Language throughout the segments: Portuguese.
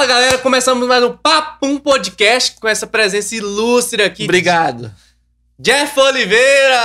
Fala galera, começamos mais um Papum Podcast com essa presença ilustre aqui. Obrigado. Jeff Oliveira!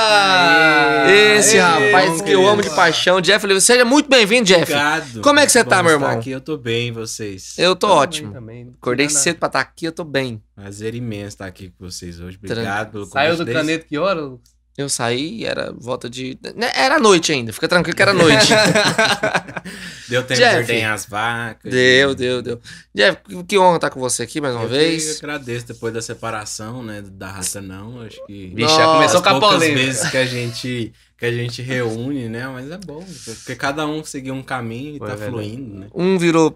Esse rapaz que eu amo de paixão, Jeff Oliveira. Seja muito bem-vindo, Jeff. Obrigado. Como é que você Bom tá, meu irmão? Aqui, eu tô bem, vocês. Eu tô Tô ótimo. também. Acordei Nada. cedo pra estar aqui, eu tô bem. Prazer imenso estar aqui com vocês hoje. Obrigado pelo Saiu convite do desde- caneta que hora? Lucas? Eu saí, era volta de. né, Era noite ainda, fica tranquilo que era noite. Deu tempo Jeff. de ordenhar as vacas. deu, deu, deu. Jeff, que- que honra estar com você aqui mais uma Eu vez. que agradeço depois da separação, né, da raça não, acho que Vixe, já começou com a poucas polêmica. vezes que a gente que a gente reúne, né, mas é bom, porque cada um seguiu um caminho e Foi tá verdade. fluindo, né. Um virou O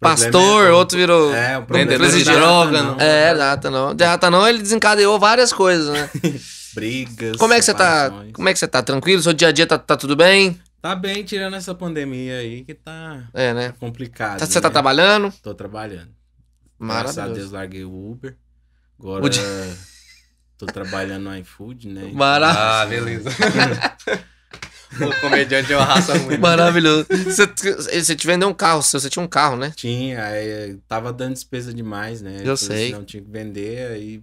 problema pastor, é- outro virou. É, o problema Vendedor de é droga. É, data não. Data não, ele desencadeou várias coisas, né? Brigas. Como é que você tá? Como é que você tá? Tranquilo? Seu dia a dia tá, tá tudo bem? Tá bem, tirando essa pandemia aí que tá É, né? complicado. Tá- Você tá né? trabalhando? Tô trabalhando. Graças a Deus Maravilhoso. larguei o Uber. Agora O di- tô trabalhando no iFood, né? Maravilhoso. Ah, beleza. o comediante é uma raça ruim. Maravilhoso. Você, você te vendeu um carro, seu, você tinha um carro, né? Tinha, aí tava dando despesa demais, né? Eu Falei sei. assim, Não tinha que vender, aí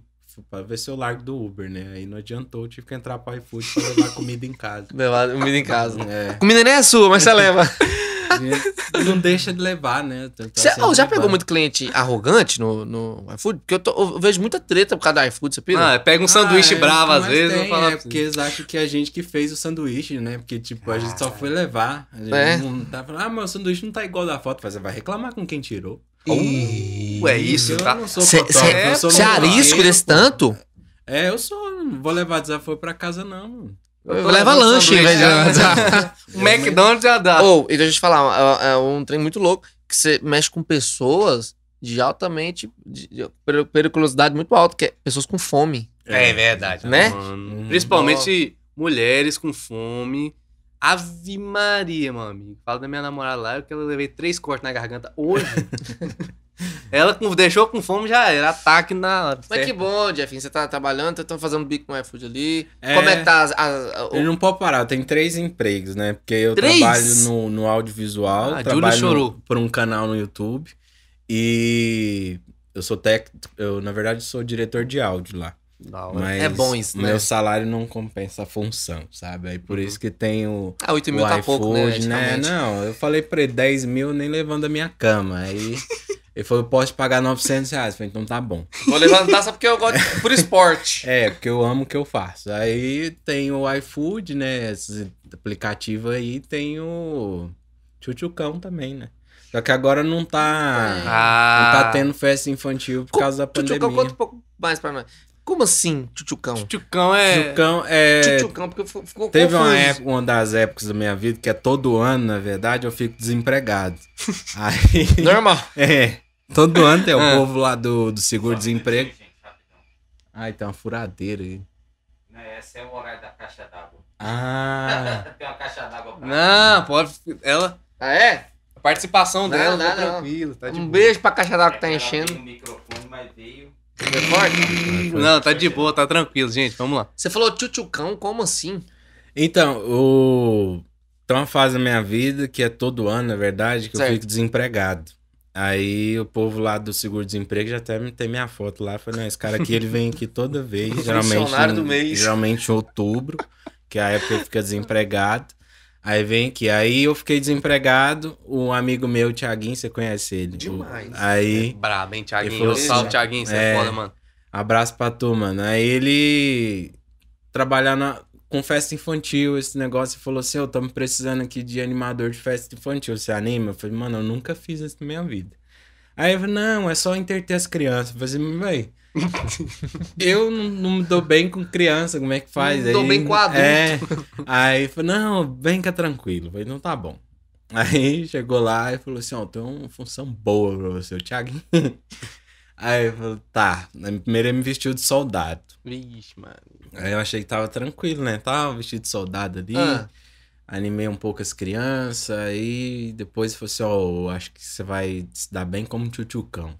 pra ver se eu largo do Uber, né? Aí não adiantou, eu tive que entrar pro iFood pra levar comida em casa. Levar comida em casa. É, Comida nem é sua, mas você leva. não deixa de levar, né? Sempre oh, já pegou muito cliente arrogante no, no iFood? Porque eu, tô- eu vejo muita treta por causa do iFood, você pira? Ah, pega um sanduíche Ah, é, bravo às mas vezes. tem, é porque eles acham que a gente que fez o sanduíche, né? Porque, tipo, a gente só foi levar. A gente É. não tá falando, ah, mas o sanduíche não tá igual da foto. Mas Você vai reclamar com quem tirou. Uh, é isso, eu tá? não sou Você fotógrafo, eu sou é arisco desse tanto? É, eu sou. Não vou levar desaforo pra casa, não. Leva lanche em vez de. O McDonald's já dá. Ou, e deixa eu te falar, é, é um trem muito louco, que você mexe com pessoas de altamente. de, de per- periculosidade muito alta, que é pessoas com fome. É verdade, Né? mano. Principalmente mulheres com fome. Ave Maria, meu amigo. Fala da minha namorada lá, que eu levei três cortes na garganta hoje. Ela com- deixou com fome, já era. Ataque na hora. Mas que certo? bom, Jeff, você tá trabalhando, tá fazendo bico no iFood ali. É. Como é que tá as- as- a- o- Eu não posso parar, eu tenho três empregos, né? Porque eu Três? trabalho no, no audiovisual, Ah, Júlio trabalho chorou. no- por um canal no YouTube e eu sou técnico, eu na verdade sou diretor de áudio lá. Mas É bom isso, né? Meu salário não compensa a função, sabe? Aí por isso que tem o, Ah, 8 o mil tá iFood, pouco, né? né? Não, eu falei pra ele 10 mil nem levando a minha cama. Aí ele falou, eu posso pagar 900 reais. Eu falei, então tá bom. Vou levantar só porque eu gosto de- por esporte. É, porque eu amo o que eu faço. Aí tem o iFood, né? Esse aplicativo aí, tem o Chuchucão também, né? Só que agora não tá. Não Ah, tá tendo festa infantil por Co- causa da pandemia. Tchutchucão, conta um pouco mais pra nós. Como assim, tchutchucão? Tchucão é. Chuchucão é. Tchutchucão, porque ficou Teve uma, época, uma das épocas da minha vida que é todo ano, na verdade, eu fico desempregado. Aí. Normal. É. Todo ano tem o Ah. povo lá do, do seguro-desemprego. Ai, tem uma furadeira aí. Não, esse é o horário da caixa d'água. Ah. Tem uma caixa d'água pra Não, pode. Ela. Ah, é? A participação Não, dela não, tá não. tranquilo. Tá de Um boa. beijo pra caixa d'água que tá enchendo. um microfone, mas veio. Forte? Não, tá de boa, tá tranquilo, gente. Vamos lá. Você falou tchutchucão, como assim? Então, o... tem uma fase da minha vida que é todo ano, na verdade, que Certo. eu fico desempregado. Aí o povo lá do seguro-desemprego já até tem minha foto lá. Falei, não, esse cara aqui ele vem aqui toda vez. geralmente, do mês. geralmente em outubro, que é a época que ele fica desempregado. Aí vem aqui. Aí eu fiquei desempregado. Um amigo meu, o Thiaguinho, você conhece ele? Demais. O- Aí. Brabo, hein, Thiaguinho? falou assim, Salve, Thiaguinho. Você é é. foda, mano. Abraço pra tu, mano. Aí ele trabalhar na- com festa infantil, esse negócio, e falou assim: Eu estamos precisando aqui de animador de festa infantil. Você anima? Eu falei, mano, eu nunca fiz isso na minha vida. Aí eu falei, não, é só entreter as crianças. Eu falei assim, véi. Eu não, não me dou bem com criança, como é que faz? Não me dou bem com adulto. É. Aí eu falei, não, vem cá tranquilo. Eu falei, não tá bom. Aí chegou lá e falou assim: Ó, tem uma função boa pra você, o Thiaguinho. Aí eu falei, tá. Aí Primeiro ele me vestiu de soldado. Vixe, mano. Aí eu achei que tava tranquilo, né? Tava vestido de soldado ali. Ah. Animei um pouco as crianças. Aí depois falou assim: Ó, eu acho que você vai se dar bem como tchutchucão.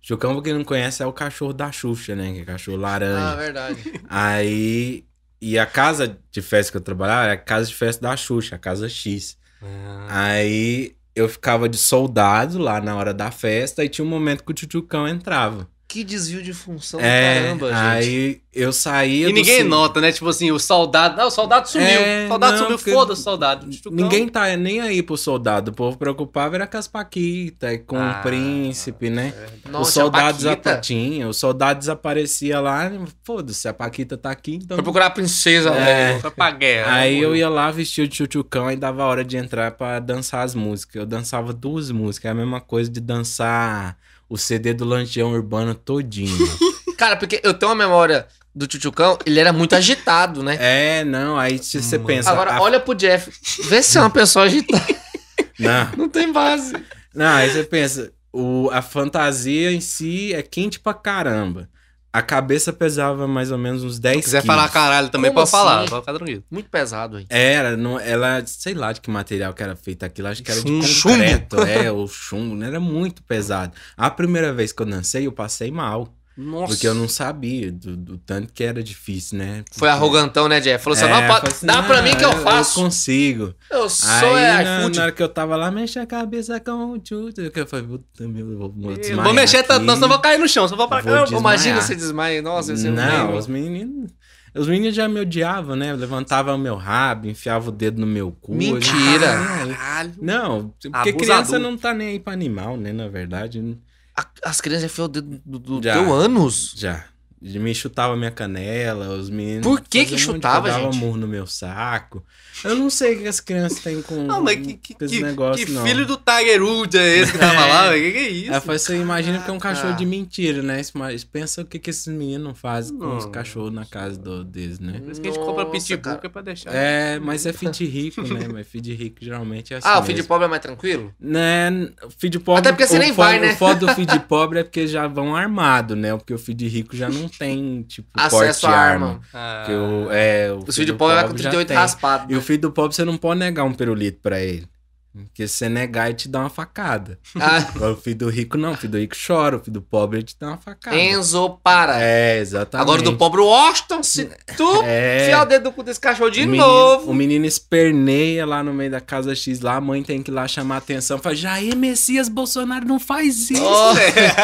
Tchutchucão, pra quem não conhece, é o cachorro da Xuxa, né? Que é cachorro Ah, laranja. verdade. Aí. E a casa de festa que eu trabalhava era a casa de festa da Xuxa, a casa X. Ah, Aí eu ficava de soldado lá na hora da festa e tinha um momento que o tchutchucão entrava. Que desvio de função do É, caramba, gente. aí eu saía E ninguém nota, né? Tipo assim, o soldado. Não, o soldado sumiu. É, o soldado não, sumiu, foda-se o soldado. Ninguém tá nem aí pro soldado. O povo preocupava era com as paquitas, com Ah, o príncipe, né? Não, os tinha soldados Paquita. apa- tinha, os soldados aparecia lá, foda-se, a Paquita tá aqui, então. Foi procurar a princesa, É. velho. Foi pra guerra. Aí né, eu morreu. ia lá vestido de tchutchucão e dava hora de entrar pra dançar as músicas. Eu dançava duas músicas, é a mesma coisa de dançar o CD do Lancheão Urbano todinho. Cara, porque eu tenho uma memória do Tchutchucão, ele era muito agitado, né? é, não, aí se você Mano. pensa. Agora, a- olha pro Jeff. Vê se é uma pessoa agitada. Não, Não tem base. não, aí você pensa, o, a fantasia em si é quente pra caramba. A cabeça pesava mais ou menos uns 10 Se quiser quilos. falar caralho também, Como pode falar. assim? Pode ficar tranquilo. Muito pesado aí. Era, não, ela, sei lá de que material que era feito aquilo, acho que era de Um concreto, é, o chumbo, né? era muito pesado. A primeira vez que eu dancei, eu passei mal, Nossa. porque eu não sabia do, do tanto que era difícil, né? Foi arrogantão, né, Jeff? Falou assim: É, não, eu pode, assim, dá pra "Não, mim que eu faço. Eu consigo. Eu sou Aí, é na, na hora que eu tava lá, mexe a cabeça com o tchutchu, eu falei, puta, meu, eu vou, vou Eu desmaiar Vou mexer tanto, não, eu vou cair no chão. Só vou pra cá. Imagina você desmaia. Nossa, você Não, os meninos... Os meninos já me odiavam, né? Levantavam o meu rabo, enfiava o dedo no meu cu. Mentira. não. Caralho. Não, porque Abusador. criança não tá nem aí pra animal, né? Na verdade, A- As crianças enfiam o dedo do, do Já. teu ânus. já. Me chutava minha canela, os meninos. Por que que chutava, gente? murro no meu saco. Eu não sei o que as crianças têm com, Não, mas que, que, com esse que- negócio, que não. filho do Tiger Woods é esse que tava É. lá, velho? Que que é isso? Ela falou, você imagina que é um cachorro de mentira, né? Mas pensa o que, que esses meninos fazem com os cachorros na casa do, deles, né? Por isso que a gente compra pitbull que é pra deixar. É, mas é feed rico, né? Mas feed rico geralmente é assim. Ah, o mesmo. pobre é mais tranquilo? Né, o feed pobre. Até porque você o nem vai, né? O foda do feed pobre é porque já vão armado, né? Porque o feed rico já não tem, tipo, Acesso à arma. arma. Ah, Porque o, é, o O filho de pobre vai com já 38 tem. raspado. E né? o filho do pobre você não pode negar um pirulito pra ele. Porque se você negar, ele te dá uma facada. Ah, Agora, o filho do rico não, o filho do rico chora, o filho do pobre ele te dá uma facada. Enzo, para. É, exatamente. Agora do pobre Washington, se tu É. enfiar o dedo no cu desse cachorro de o menino, novo. O menino esperneia lá no meio da casa X lá, a mãe tem que ir lá chamar a atenção. Fala, Jair Messias Bolsonaro não faz isso. Ó,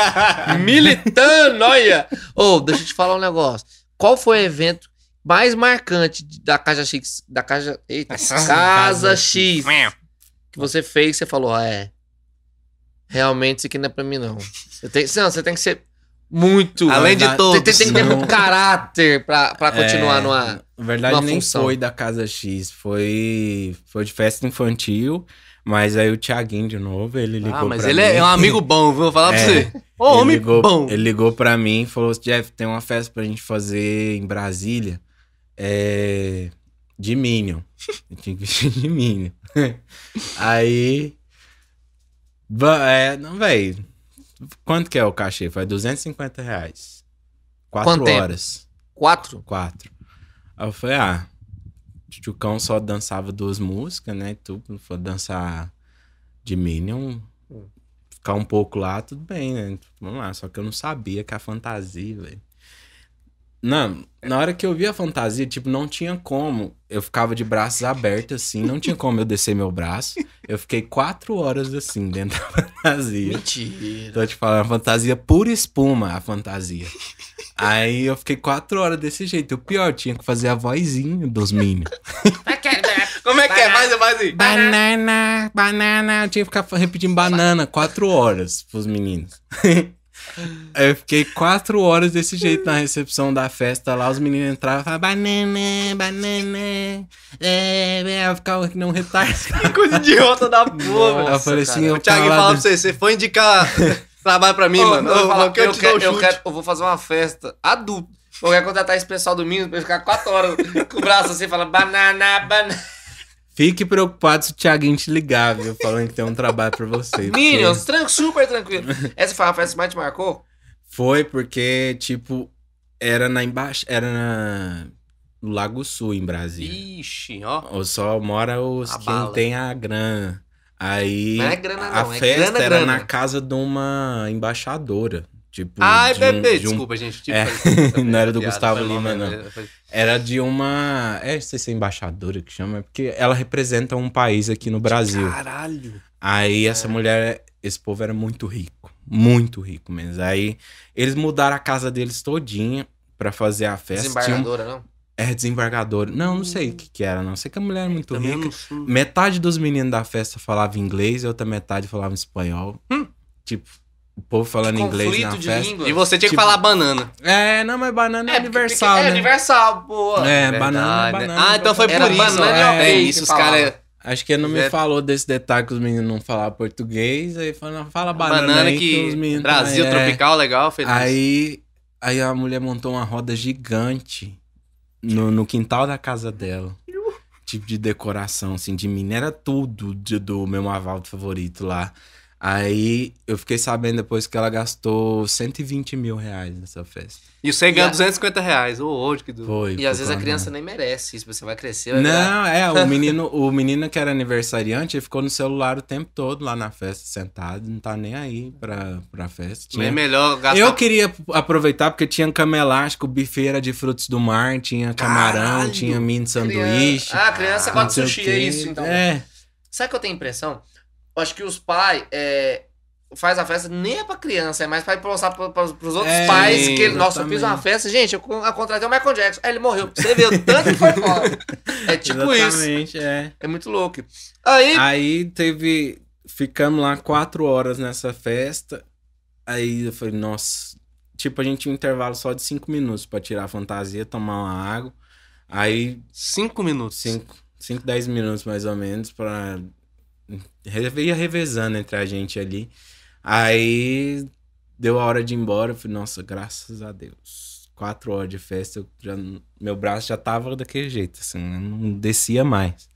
militando, olha. Ô, deixa eu te falar um negócio. Qual foi o evento mais marcante da Casa X? Da Casa. Eita, Casa, Casa X. Que você fez você falou, ah, é. Realmente isso aqui não é pra mim, não. Você tem, não, você tem que ser muito. Além de Tem- todos. Tem, tem que ter muito caráter pra, pra continuar É, numa. Na verdade, numa nem função. foi da Casa X, foi, foi de festa infantil. Mas aí o Thiaguinho de novo, ele ligou Ah, mas pra ele mim. é um amigo bom, viu? Vou falar pra É. você. Ô, homem ligou, bom. Ele ligou pra mim e falou: Jeff, tem uma festa pra gente fazer em Brasília. É. De Minion. Eu tinha que vestir de Minion. Aí. É, não, velho. Quanto que é o cachê? Foi 250 reais. Quatro Quanto tempo? horas. Quatro? Quatro. Aí eu falei, ah. Tchucão só dançava duas músicas, né? Tu for dançar de Minion, ficar um pouco lá, tudo bem, né? Vamos lá. Só que eu não sabia que a fantasia, velho. Não, na hora que eu vi a fantasia, tipo, não tinha como. Eu ficava de braços abertos, assim, não tinha como eu descer meu braço. Eu fiquei quatro horas assim, dentro da fantasia. Mentira. Tô te falando, a fantasia pura espuma, a fantasia. Aí eu fiquei quatro horas desse jeito. O pior, tinha que fazer a vozinha dos Minions. Como é que é? Faz, faz aí. Banana, banana. Eu tinha que ficar repetindo banana quatro horas pros meninos. Aí eu fiquei quatro horas desse jeito na recepção da festa lá. Os meninos entravam e falavam banana, banana. É, é, eu ficava que não retardado. Coisa idiota da porra, velho. eu falei assim, cara. eu O Thiago fala pra você, você foi indicar trabalho pra mim, Ô, mano. eu, vou falar, eu quero eu, o quero, eu, quero- eu vou fazer uma festa adulto. Eu quero contratar esse pessoal do Minas pra ele ficar quatro horas com o braço assim, falando banana, banana. Fique preocupado se o Thiaguinho te ligar, viu? Falando que tem um trabalho pra você. porque- Minions, tran- super tranquilo. Essa foi a festa que mais te marcou? Foi porque, tipo, era na embaixo. Era na. No Lago Sul, em Brasília. Ixi, ó. Ou só mora os A quem bala. tem a grana. Aí Não é grana a não, é festa grana, era grana. na casa de uma embaixadora. Tipo, Ai, de um- bebê, de um- desculpa, gente. Tipo, É, não era do piada, Gustavo Lima, mesmo, não. Era de uma. É, não sei se é embaixadora que chama, é porque ela representa um país aqui no Brasil. Caralho. Aí essa mulher, esse povo era muito rico. Muito rico mesmo. Aí eles mudaram a casa deles todinha pra fazer a festa. Tinha um, Desembargadora, não? é desembargador. Não, não sei o que, que era, não. Sei que a mulher era muito Também rica. Metade dos meninos da festa falava inglês e outra metade falava espanhol. Tipo, o povo falando inglês na de festa. língua. E você tinha que Tipo- falar banana. É, não, mas banana é, porque- universal, É né? universal, boa. É, Verdade, banana, né? banana. Ah, então foi Era por isso. banana e É, ok isso, que os caras. falava. Acho que ele não me É. falou desse detalhe que os meninos não falavam português. Aí falou, fala banana, Banana, aí que, os que. meninos Brasil, também, é. tropical, legal, feliz. Aí, aí a mulher montou uma roda gigante no, no quintal da casa dela. Tipo de decoração, assim, de mim. Era tudo de- do meu Avaldo favorito lá. Aí eu fiquei sabendo depois que ela gastou 120 mil reais nessa festa. E você ganha E a- 250 reais. Ô, hoje que do. Foi. E às vezes a criança nem merece isso. Você vai crescer, vai virar- Não, é, o menino, o menino que era aniversariante, ele ficou no celular o tempo todo lá na festa, sentado, não tá nem aí pra, pra festa. Tinha- melhor gastar. Eu queria aproveitar porque tinha cama elástica, buffet era de frutos do mar, tinha camarão, Caralho! tinha mini sanduíche. Criança- Ah, a criança gosta de sushi, é isso, então. É, Sabe o que eu tenho impressão? Eu acho que os pais é, faz a festa nem é pra criança, é mais pra mostrar pra, pra, pros outros É, pais que ele, nossa, eu fiz uma festa, gente, eu, con- eu contratei o Michael Jackson. Aí ele morreu. Você vê o tanto que foi foda. É tipo isso. exatamente, é. É muito louco. Aí, Aí teve. Ficamos lá quatro horas nessa festa. Aí eu falei, nossa. Tipo, a gente tinha um intervalo só de cinco minutos pra tirar a fantasia, tomar uma água. Aí Cinco minutos. 5, 5, 10 minutos mais ou menos pra. Ia revezando entre a gente ali. Aí deu a hora de ir embora. Eu falei, nossa, graças a Deus. Quatro horas de festa, eu já, meu braço já tava daquele jeito, assim, eu não descia mais.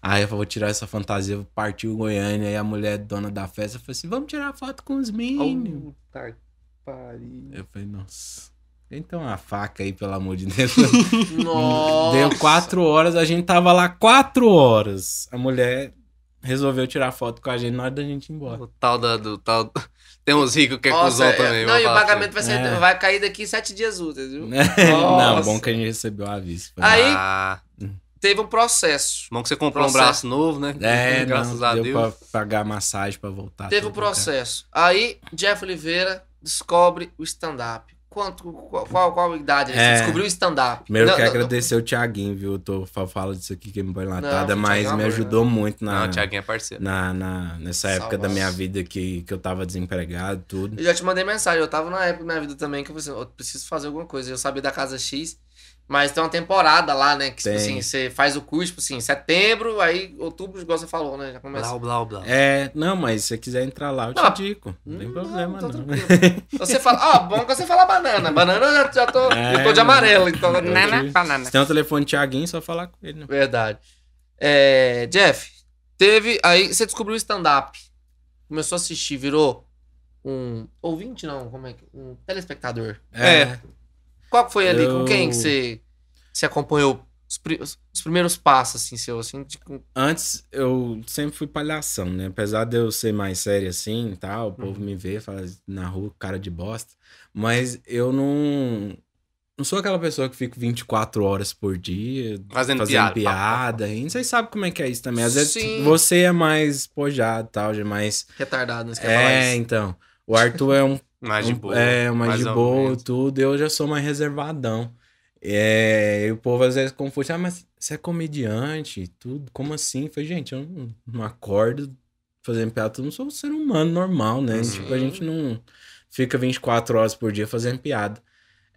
Aí eu falei, vou tirar essa fantasia, partiu Goiânia, aí a mulher dona da festa falou assim: vamos tirar foto com os meninos. Puta pariu. Eu falei, nossa. Então a faca aí, pelo amor de Deus. nossa. Deu quatro horas, a gente tava lá quatro horas. A mulher resolveu tirar foto com a gente na hora da gente ir embora. O tal da, do tal. Tem uns ricos que é Nossa, cuzão é- também. Não, e o pagamento vai, ser, É. vai cair daqui sete dias úteis, viu? não, bom que a gente recebeu o aviso. Aí-. Ah, Teve um processo. bom que você comprou um braço novo, né? É, Graças não, a deu Deus. pra pagar massagem pra voltar. Teve um cá. processo. Aí, Jeff Oliveira descobre o stand-up. Quanto, qual, qual, qual idade ele É. descobriu o stand-up? Primeiro Não, quero não, agradecer o Thiaguinho, viu? Eu tô fa- falo disso aqui que me põe latada, Não, mas é me ajudou muito na, Não, o Thiaguinho é parceiro. na, na- nessa época da minha vida que, que eu tava desempregado, tudo. Eu já te mandei mensagem. Eu tava na época da minha vida também que eu falei assim, eu preciso fazer alguma coisa. Eu sabia da Casa X, mas tem uma temporada lá, né? Que, tipo assim, você faz o curso, tipo assim, setembro, aí outubro, igual você falou, né? Já começa. Blau, blau, blau. É, não, mas se você quiser entrar lá, eu te Não, indico. Não tem problema, tá não. tranquilo. Você fala, ó, bom que você fala banana. Banana eu já, já tô. É, eu tô de amarelo, então. eu Nana, te- banana. Se tem o telefone Thiaguinho, é só falar com ele. né? Verdade. É, Jeff, teve. Aí você descobriu o stand-up. Começou a assistir, virou um. Ouvinte, não, como é que. Um telespectador. É. Qual que foi ali? Eu- Com quem que você se acompanhou? Os, pri- os primeiros passos, assim, seu, assim, com- Antes, eu sempre fui palhação, né? Apesar de eu ser mais sério assim e tal, o povo me vê, fala na rua, cara de bosta. Mas eu não. Não sou aquela pessoa que fica 24 horas por dia Fazendo, fazendo piada. piada. E vocês sabem como é que é isso também. Às vezes Sim. você é mais pojado e tal, já é mais. retardado, né? Quer falar É, então. O Arthur é um Mais de um- boa. É, mais, de ou boa, tudo. Eu já sou mais reservadão. É, e o povo às vezes confunde, ah, mas você é comediante, tudo, como assim? Eu falei, gente, eu não, não acordo fazendo piada, eu não sou um ser humano normal, né? Uhum. Tipo, a gente não fica 24 horas por dia fazendo piada.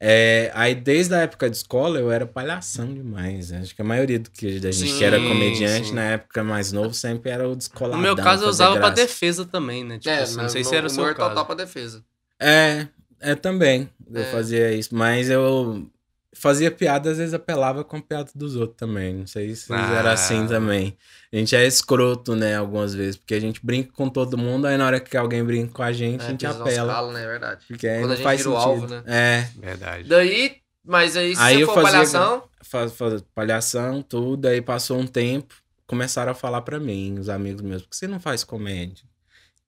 É, aí, desde a época de escola, eu era palhação demais. né? Acho que a maioria do que da gente Sim, que era comediante, sim. na época mais novo, sempre era o descoladão. No meu caso, eu usava pra graça. defesa também, né? Tipo, É, assim, não sei no- se era o seu caso. total pra defesa. É, é também. Eu É. fazia isso. Mas eu fazia piada, às vezes apelava com a piada dos outros também. Não sei se Ah. era assim também. A gente é escroto, né, algumas vezes. Porque a gente brinca com todo mundo, aí na hora que alguém brinca com a gente, a É, gente pisa nos apela. calos, né? É verdade. Porque aí Quando a não gente faz vira o sentido. alvo, né? É. Verdade. Daí, mas aí se Aí você eu for fazia- palhação, Faz, faz palhação, tudo. Aí passou um tempo, começaram a falar pra mim, os amigos meus, por que você não faz comédia?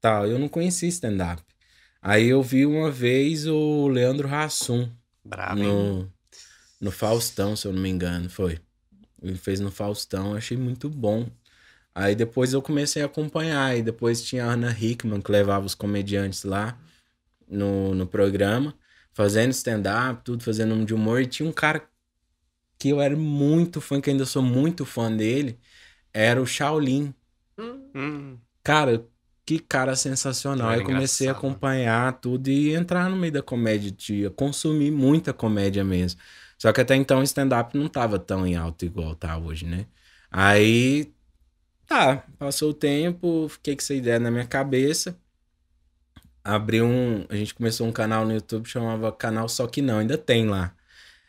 Tal. Eu não conhecia stand-up. Aí eu vi uma vez o Leandro Hassum Bravo, hein? no, no Faustão, se eu não me engano, foi. Ele fez no Faustão, achei muito bom. Aí depois eu comecei a acompanhar, e depois tinha a Ana Hickman, que levava os comediantes lá no, no programa, fazendo stand-up, tudo, fazendo um de humor, e tinha um cara que eu era muito fã, que ainda sou muito fã dele, era o Shaolin. Hum, Cara, que cara sensacional. Aí eu comecei a acompanhar tudo e entrar no meio da comédia, de consumir muita comédia mesmo. Só que até então o stand-up não tava tão em alta igual tá hoje, né? Aí, tá, passou o tempo, fiquei com essa ideia na minha cabeça. Abri um. A gente começou um canal no YouTube chamava Canal Só Que Não, ainda tem lá.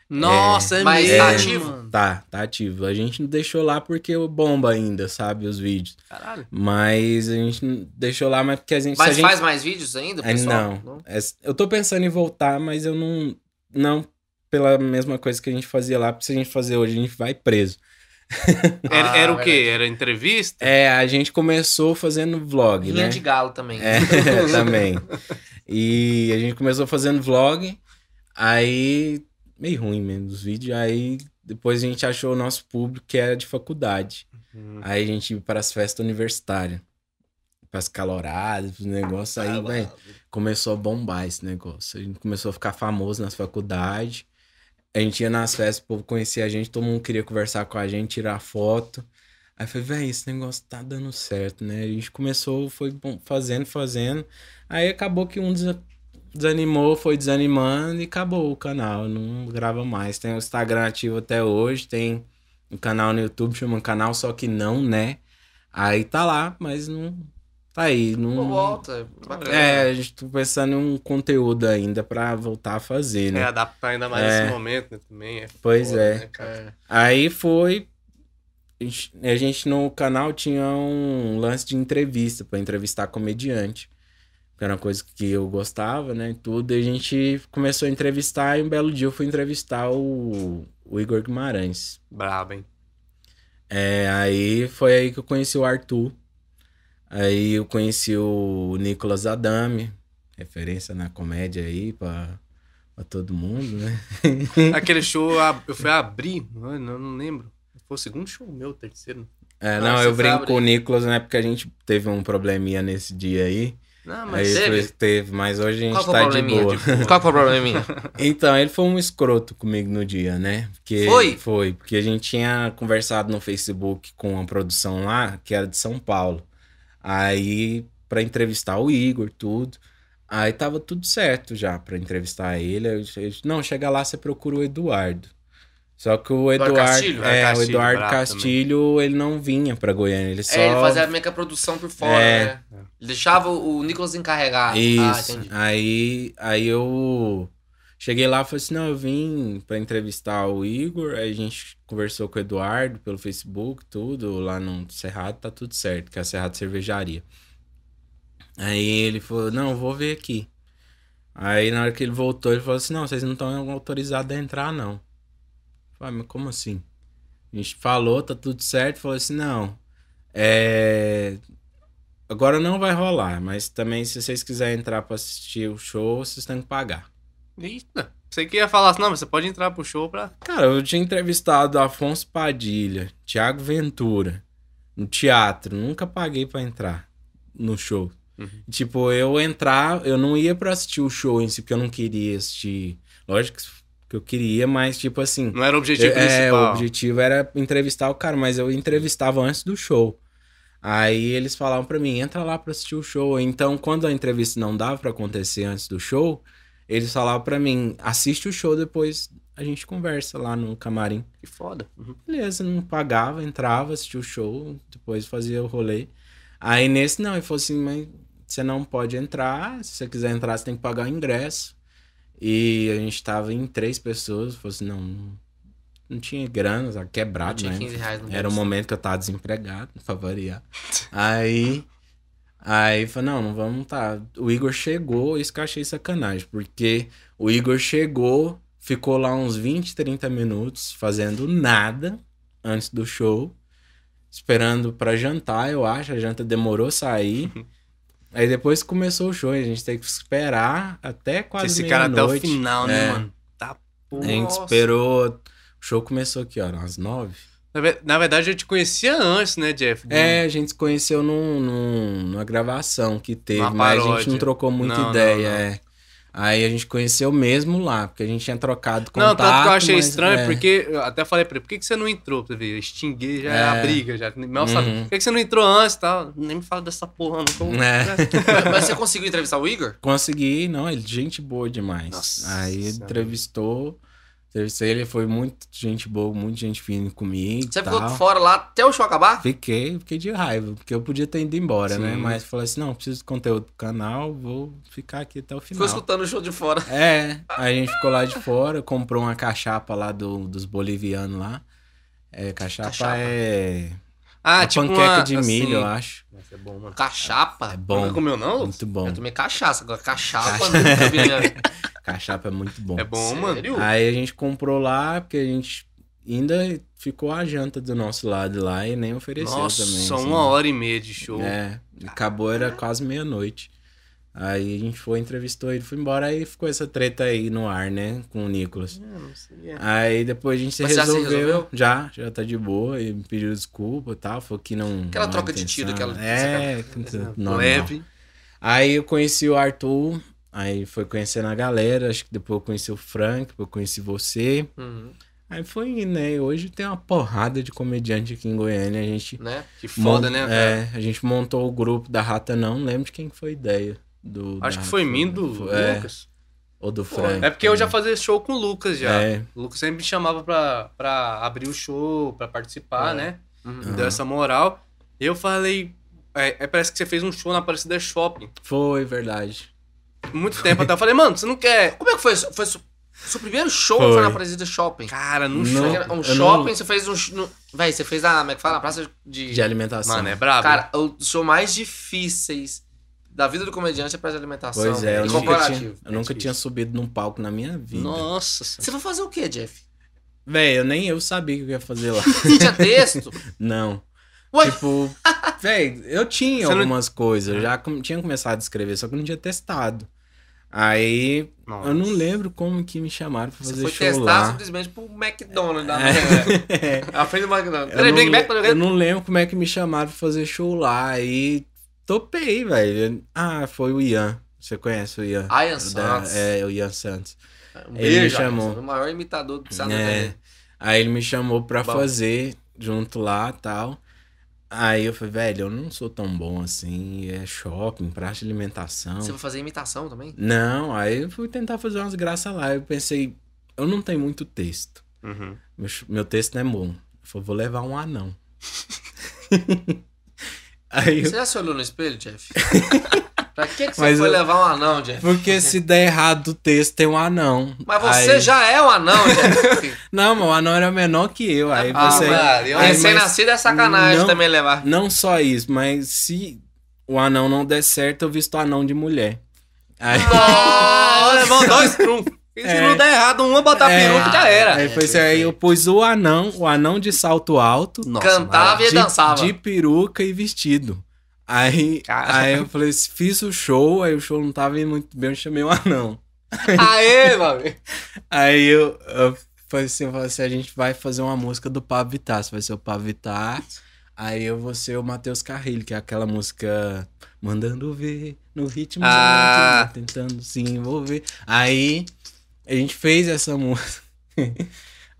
Nossa, é, Mas mesmo, tá ativo? Tá, tá ativo. A gente não deixou lá porque bomba ainda, sabe, os vídeos. Caralho. Mas a gente não deixou lá, mas porque a gente. Mas gente... faz mais vídeos ainda, É, pessoal? não. É, eu tô pensando em voltar, mas eu não. Não pela mesma coisa que a gente fazia lá, porque se a gente fazer hoje, a gente vai preso. Era, Ah, era o quê? verdade. Era entrevista? É, a gente começou fazendo vlog, Linha né? de galo também. É, também. E a gente começou fazendo vlog, aí. Meio ruim mesmo os vídeos. Aí depois a gente achou o nosso público que era de faculdade. Hum. Aí a gente ia para as festas universitárias. Para as caloradas, os negócios. Aí, velho, começou a bombar esse negócio. A gente começou a ficar famoso nas faculdades. A gente ia nas festas, o povo conhecia a gente, todo mundo queria conversar com a gente, tirar foto. Aí eu falei, velho, esse negócio tá dando certo, né? A gente começou, foi fazendo, fazendo. Aí acabou que um desa- desanimou, foi desanimando e acabou o canal. Não grava mais. Tem o Instagram ativo até hoje, tem um canal no YouTube, chama canal, só que não, né? Aí tá lá, mas não. Tá aí. Não, Pô, volta. Bacana. é, a gente tá pensando em um conteúdo ainda pra voltar a fazer, É, né? adaptar ainda mais É. esse momento, né? Também é Pois foda, é. né, cara? É. Aí foi. a gente- A gente no canal tinha um lance de entrevista, pra entrevistar comediante. Que era uma coisa que eu gostava, né? e Tudo. E a gente começou a entrevistar e um belo dia eu fui entrevistar o, o Igor Guimarães. Brabo, hein? É, aí foi aí que eu conheci o Arthur. Aí eu conheci o Nicolas Adame, referência na comédia aí pra, pra todo mundo, né? Aquele show, eu fui abrir, eu não lembro. Foi o segundo show meu, o terceiro. É, Ah, não, você eu foi brinco com o Nicolas, né? Porque a gente teve um probleminha nesse dia aí. Não, Aí mas teve? foi- teve, mas hoje a gente Qual é tá de boa. Qual que é o probleminha? Então, ele foi um escroto comigo no dia, né? Porque, Foi? Foi, porque a gente tinha conversado no Facebook com a produção lá, que era de São Paulo. Aí, pra entrevistar o Igor, tudo. Aí tava tudo certo já pra entrevistar ele. Eu, eu- não, chega lá, você procura o Eduardo. Só que o Eduardo Castilho? é, Castilho, o Eduardo Castilho, ele não vinha pra Goiânia, ele só É, ele fazia meio que a produção por fora, É. né? Ele deixava o Nicolas encarregar. Ah, Isso. entendi. aí, aí eu cheguei lá e falei assim: não, eu vim pra entrevistar o Igor. Aí a gente conversou com o Eduardo pelo Facebook, tudo. Lá no Cerrado tá tudo certo, que é a Cerrado Cervejaria. Aí ele falou: não, vou ver aqui. Aí na hora que ele voltou, ele falou assim: não, vocês não estão autorizados a entrar, não. Eu Falei, mas como assim? A gente falou, tá tudo certo. Falou assim: não, é. Agora não vai rolar, mas também se vocês quiserem entrar pra assistir o show, vocês têm que pagar. Eita. Você que ia falar assim, não, mas você pode entrar pro show pra. Cara, eu tinha entrevistado Afonso Padilha, Thiago Ventura, no teatro, nunca paguei pra entrar no show. Uhum. Tipo, eu entrar, eu não ia pra assistir o show em si, porque eu não queria assistir. Lógico que eu queria, mas tipo assim, Não era o objetivo é, principal. o objetivo era entrevistar o cara, mas eu entrevistava antes do show. Aí eles falavam pra mim, entra lá pra assistir o show. Então, quando a entrevista não dava pra acontecer antes do show, eles falavam pra mim, assiste o show, depois a gente conversa lá no camarim. Que foda. Uhum. Beleza, não pagava, entrava, assistia o show, depois fazia o rolê. Aí nesse não, ele falou assim, mas você não pode entrar, se você quiser entrar, você tem que pagar o ingresso. E a gente tava em três pessoas, falou assim, não, não, tinha grana, quebrado, né? 15 reais no Era o momento que eu tava desempregado, pra variar. Aí, aí falei, não, não vamos tá. O Igor chegou, isso que eu achei sacanagem, porque o Igor chegou, ficou lá uns 20, 30 minutos fazendo nada antes do show, esperando pra jantar, eu acho. A janta demorou a sair. Aí depois começou o show, a gente teve que esperar até quase Esse cara até o final, né, É. mano? Tá A gente esperou. O show começou aqui, ó, às nove. Na ve- Na verdade, eu te conhecia antes, né, Jeff? Do- É, a gente se conheceu num, num- numa gravação que teve, Uma mas a gente não trocou muita Não, não, ideia. não. é. Aí a gente conheceu mesmo lá, porque a gente tinha trocado Não, contato. tanto que eu achei mas, estranho, é. porque eu até falei pra ele, por que, que você não entrou? Pra ver, extinguir já é a É. briga, já. Mal sabe. Uhum. Por que, que você não entrou antes e tal? Nem me fala dessa porra, não. Tô... É. Mas você conseguiu entrevistar o Igor? Consegui, não, ele gente boa demais. Nossa Aí ele entrevistou, entrevistei ele, foi muito gente boa, muito gente fina comigo. Você ficou fora lá até o show acabar? Fiquei, fiquei de raiva, porque eu podia ter ido embora, né? Sim. Mas falei assim, não, preciso de conteúdo pro canal, vou ficar aqui até o Ficou final. escutando o show de fora. É, a gente ficou lá de fora, comprou uma cachapa lá do, dos bolivianos lá. É, cachapa, Cachapa. é Ah, uma tipo panqueca uma, de assim- milho, eu acho. Nossa, é bom, mano. Cachapa? É bom, Nunca comeu, não, muito bom. Eu tomei cachaça, agora cachapa Cacha- né? Cachapa é muito bom. É bom, mano. Sério? Aí a gente comprou lá, porque a gente ainda ficou a janta do nosso lado lá e nem ofereceu Nossa, também. só assim. uma hora e meia de show. É, acabou, era quase meia-noite. Aí a gente foi, entrevistou ele, foi embora, aí ficou essa treta aí no ar, né, com o Nicolas. É, não sei, é. Aí depois a gente se Mas já se resolveu. resolveu? Já, já tá de boa. Ele me pediu desculpa e tal. Falou que não. Aquela não troca de tiro, aquela- É, normal. Leve. Aí eu conheci o Arthur. Aí foi conhecendo a galera. Acho que depois eu conheci o Frank, depois eu conheci você. Uhum. Aí foi né? Hoje tem uma porrada de comediante aqui em Goiânia. A gente. Né? Que foda, né, cara? É, a gente montou o grupo da Rata Não. Lembro de quem foi a ideia. Do, Acho da que foi mim do É, Lucas. ou do Frank. É porque eu já fazia show com o Lucas já. É. O Lucas sempre me chamava pra, pra abrir o show, pra participar, É. né? Uhum. Me deu essa moral. Eu falei. É, é, parece que você fez um show na Aparecida Shopping. Foi, verdade. Muito tempo até. Eu falei, mano, você não quer. Como é que foi? isso? Foi seu, seu primeiro show Foi. foi na Aparecida Shopping? Cara, no Não. show. Um shopping, não- você fez um... No... Véi, você fez na... Como é que fala? Na praça de... De alimentação. Mano, é brabo. Cara, o show mais difíceis da vida do comediante é de alimentação. Pois é, eu e nunca, tinha, eu nunca tinha subido num palco na minha vida. Nossa. Você vai fazer o quê, Jeff? Véi, eu nem eu sabia o que eu ia fazer lá. Você tinha texto? Não. Ué? Tipo, véi, eu tinha Você não- algumas coisas, eu já com- tinha começado a escrever, só que eu não tinha testado. Aí, Nossa. eu não lembro como que me chamaram pra Você fazer foi show testar lá. simplesmente pro McDonald's. Da... É. A frente do McDonald's. Eu Peraí, não, Mac, eu não lembro como é que me chamaram pra fazer show lá. Aí, topei, velho. Ah, foi o Ian. Você conhece o Ian? Ian Da- Santos. É, o Ian Santos. Um ele me beijo, chamou. Alisson, O maior imitador do Santos. É. Aí ele me chamou pra Bom. fazer junto lá tal. Aí eu falei, velho, eu não sou tão bom assim. É shopping, praça de alimentação. Você vai fazer imitação também? Não, aí eu fui tentar fazer umas graças lá. Eu pensei, eu não tenho muito texto. Uhum. Meu, meu texto não é bom. Eu falei, vou levar um anão. aí eu, Você já se olhou no espelho, Jeff? pra que, que você Mas foi eu- levar um anão, Jeff? porque se der errado o texto, tem um anão. Mas você Aí- já é um anão, Jeff. Não, mas o anão era menor que eu. Aí Ah, você. Recém-nascido é sacanagem Não- também levar. Não só isso, mas se o anão não der certo, eu visto anão de mulher. Aí, Nossa, levou dois trunfos. E se É. não der errado, uma botar É. peruca já era. aí, foi assim, aí eu pus o anão, o anão de salto alto, Cantava e de, dançava. de peruca e vestido. Aí, aí eu falei, fiz o show, aí o show não tava indo muito bem, eu chamei o anão. Aê, mano. Aí eu, eu falei assim, eu falei assim, a gente vai fazer uma música do Pablo Vittar, você vai ser o Pablo Vittar, aí eu vou ser o Matheus Carrilho, que é aquela música Mandando Ver, no ritmo, Ah. tentando se envolver. Aí a gente fez essa música.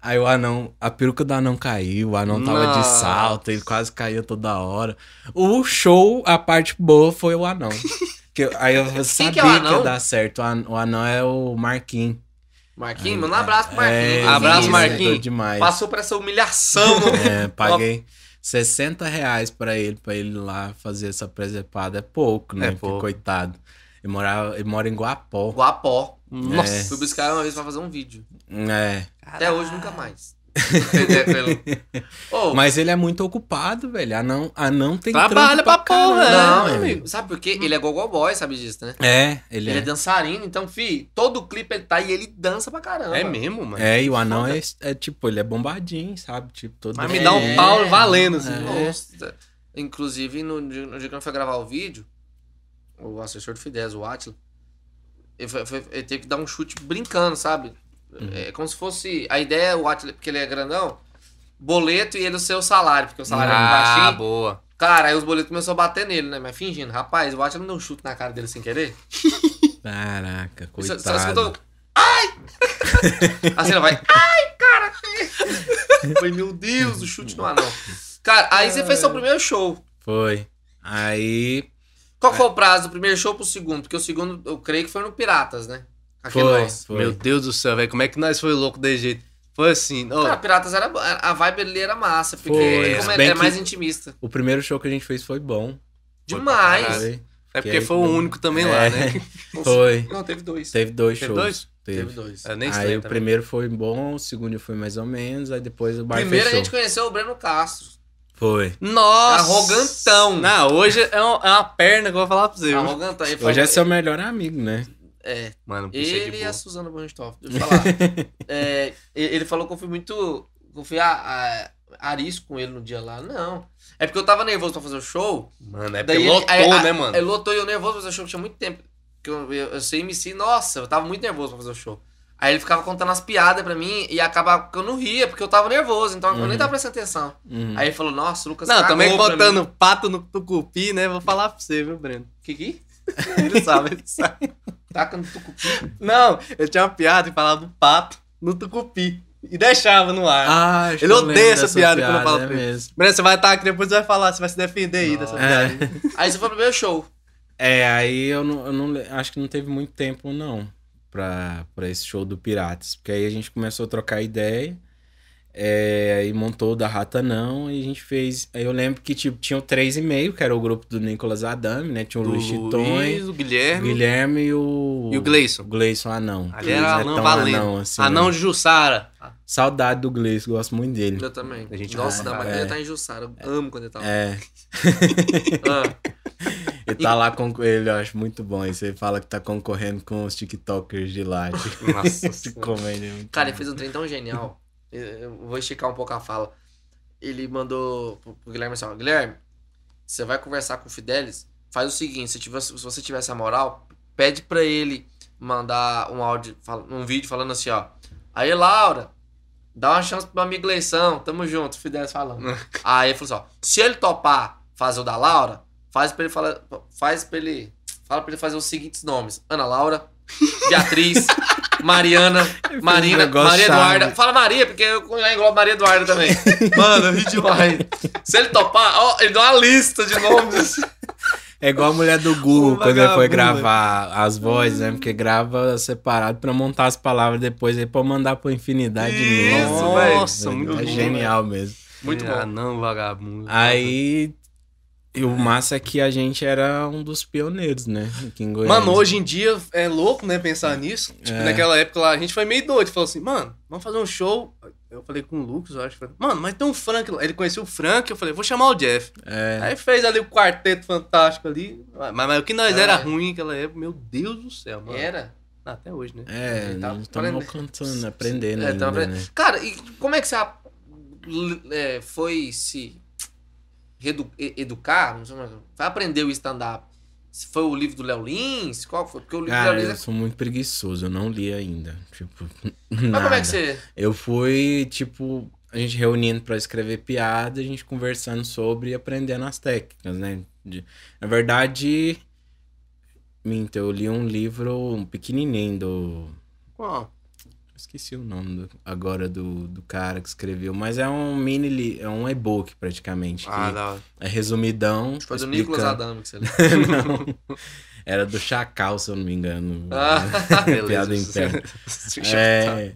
Aí o anão, a peruca do anão caiu, o anão tava de Nossa. salto, ele quase caía toda hora. O show, a parte boa foi o anão. Que, aí eu sabia que é que ia dar certo. O an- o anão é o Marquinhos. Marquinhos, manda um abraço pro É, Marquinhos. Abraço, Isso. Marquinhos. demais. Passou por essa humilhação. É, paguei 60 reais pra ele, pra ele lá fazer essa presepada. É pouco, né? É pouco. coitado. Ele, morava, ele mora em Guapó. Guapó. Nossa. É. Fui buscar uma vez pra fazer um vídeo. É. Até hoje, nunca mais. Ô, Mas ele é muito ocupado, velho. Anão, anão tem Trabalha pra pra porra, caramba, Não, amigo. sabe por quê? Ele é gogo boy, sabe disso, né? É, ele Ele é é. dançarino, então, fi, todo clipe ele tá e ele dança pra caramba. É mesmo, mano. É, e o anão é, é tipo, ele é bombadinho, sabe? Tipo, todo Mas me É. dá um pau valendo, assim. É. Nossa. Inclusive, no dia, no dia que eu fui gravar o vídeo, o assessor do Fidesz, o Atila, ele, foi- foi- ele teve que dar um chute brincando, sabe? É como se fosse. A ideia, o Atila, porque ele é grandão, boleto e ele o seu salário, porque o salário é Ah, baixinho. boa. Cara, aí os boletos começaram a bater nele, né? Mas fingindo, rapaz, o Atila não deu um chute na cara dele sem querer. Caraca, Você coitado. só escutou. Ai! assim ela vai. Ai, cara! Foi, meu Deus, o chute no anão. Cara, aí você fez seu primeiro show. Foi. Aí. Qual foi o prazo do primeiro show pro segundo? Porque o segundo, eu creio que foi no Piratas, né? Aqui Foi, nós. foi. Meu Deus do céu, velho. Como é que nós foi louco desse jeito? Foi assim. ó, Cara, Piratas era. A vibe ali era massa, porque Foi, como é, é mais intimista. O primeiro show que a gente fez foi bom. Demais. caralho. Foi. é porque que foi o único também É. lá, né? Foi. Não, teve dois. Teve dois Teve shows. dois? Teve. Teve dois. Eu nem Aí sei. o também. primeiro foi bom, o segundo foi mais ou menos, aí depois o bar Primeiro fechou. a gente conheceu o Breno Castro. Foi. Nossa! Arrogantão. Não, hoje é uma, é uma perna que eu vou falar pra você. Arrogantão. Ele Hoje é seu melhor amigo, né? É, Mano, é Ele e a Suzana Bonstoff. Deixa eu falar. É, ele falou que eu fui muito. que eu fui a, a, arisco com ele no dia lá. Não. É porque eu tava nervoso pra fazer o show. Mano, é porque ele- lotou, aí- né, mano? Ele lotou e eu nervoso pra fazer o show, tinha muito tempo. Que eu, eu, eu sei MC, nossa, eu tava muito nervoso pra fazer o show. Aí ele ficava contando as piadas pra mim e acabava que eu não ria, porque eu tava nervoso, então eu nem Uhum. tava prestando atenção. Uhum. Aí ele falou, nossa, o Lucas Não, cagou também pra botando mim. pato no tucupi, né? Vou falar pra você, viu, Breno? Que que? Ele sabe, ele sabe. Taca no tucupi. Não, ele tinha uma piada e falava do pato no tucupi. E deixava no ar. Ah, Ele eu odeia essa dessa piada quando eu falo é pra ele. mesmo. Breno, você vai estar aqui, depois você vai falar, você vai se defender aí dessa É. piada. Aí você foi pro meu show. É, aí eu não, eu não acho que não teve muito tempo, não, pra, pra esse show do Piratas. Porque aí a gente começou a trocar ideia. É, e montou o da Rata Não, e a gente fez. Aí eu lembro que, tipo, tinha o 3,5, que era o grupo do Nicolas Adame, né? Tinha o Do Luiz Luiz, o o Guilherme. Guilherme e o. E o Gleison. O Gleison Anão. Ali era Não é Alan Valendo. Anão, assim, Anão né? de Jussara. Saudade do Gleison, gosto muito dele. Eu também. A gente Nossa, não, mas é. ele tá em Jussara. Eu amo quando ele tá lá. É, Ah, ele tá lá com ele, eu acho muito bom. E você fala que tá concorrendo com os TikTokers de lá. De, Nossa de comédia. muito Cara, ele fez um trem tão genial. Eu- vou esticar um pouco a fala. Ele mandou pro Guilherme assim: ó, Guilherme, você vai conversar com o Fidelis, faz o seguinte: se, tiver, se você tivesse a moral, pede pra ele mandar um áudio, um vídeo falando assim: ó. Aí, Laura, dá uma chance pro meu amigo Leição, tamo junto, Fidelis falando. Aí ele falou assim: ó, se ele topar fazer o da Laura, faz pra ele falar. Faz pra ele. Fala pra ele fazer os seguintes nomes: Ana Laura, Beatriz, Mariana, Marina, negócio Maria. Eduarda. Fala Maria, porque eu já englobo Maria Eduarda também. Mano, eu ri demais. Se ele topar, ó, ele dá uma lista de nomes. É igual a mulher do Google quando ele foi gravar as vozes, né? Porque grava separado pra montar as palavras depois aí pra mandar pra infinidade de Isso, nomes. velho. Nossa, muito É bom, genial mesmo. Muito Ah, bom. não, vagabundo. Aí. E o massa é que a gente era um dos pioneiros, né? Aqui em Goiânia. Mano, hoje em dia é louco, né, pensar nisso. Tipo, É. naquela época lá, a gente foi meio doido. Falou assim, mano, vamos fazer um show. Eu falei com o Lucas, eu acho. falei, Mano, mas tem um Frank lá. Ele conheceu o Frank, eu falei, vou chamar o Jeff. É. Aí fez ali o quarteto fantástico ali. Mas, mas o que nós É. era ruim naquela época, meu Deus do céu, mano. Era. Ah, Até hoje, né? É, Tá estamos aprendendo. cantando, aprendendo É, ainda, tá aprendendo. né? Cara, e como é que você é, foi se e- educar? Não sei mais, Foi aprender o stand-up? Se Foi o livro do Léo Lins? Qual foi? Porque o livro do Cara, Léo eu Lins é... sou muito preguiçoso, eu não li ainda. Tipo, Mas como é que você... Eu fui, tipo, a gente reunindo pra escrever piada, a gente conversando sobre e aprendendo as técnicas, né? De- na verdade, minta, eu li um livro um pequenininho do. Qual? Esqueci o nome do- agora do, do cara que escreveu, mas é um mini, é um e-book praticamente. Ah, hora. é resumidão. Foi do Nicolas Adamo que você não, era do Chacal, se eu não me engano. Ah, Piada interna. É.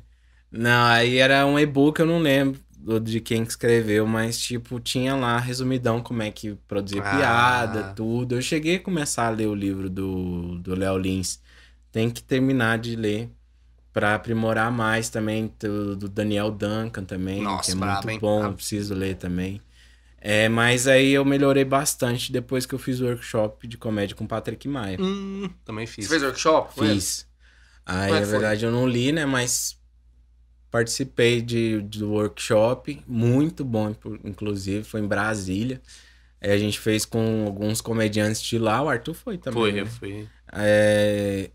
Não, aí era um e-book, eu não lembro de quem que escreveu, mas tipo, tinha lá resumidão como é que produzia Ah. piada, tudo. Eu cheguei a começar a ler o livro do do Léo Lins. Tem que terminar de ler pra aprimorar mais também do, do Daniel Duncan também, Nossa, que é muito hein? bom, preciso ler também. É, mas aí eu melhorei bastante depois que eu fiz o workshop de comédia com o Patrick Maia. Hum, também Você fiz. fez workshop? Fiz. Aí, é na verdade, eu não li, né? Mas participei de, do workshop. Muito bom, inclu- inclusive. Foi em Brasília. Aí a gente fez com alguns comediantes de lá, o Arthur foi também. Foi, né? eu fui. É,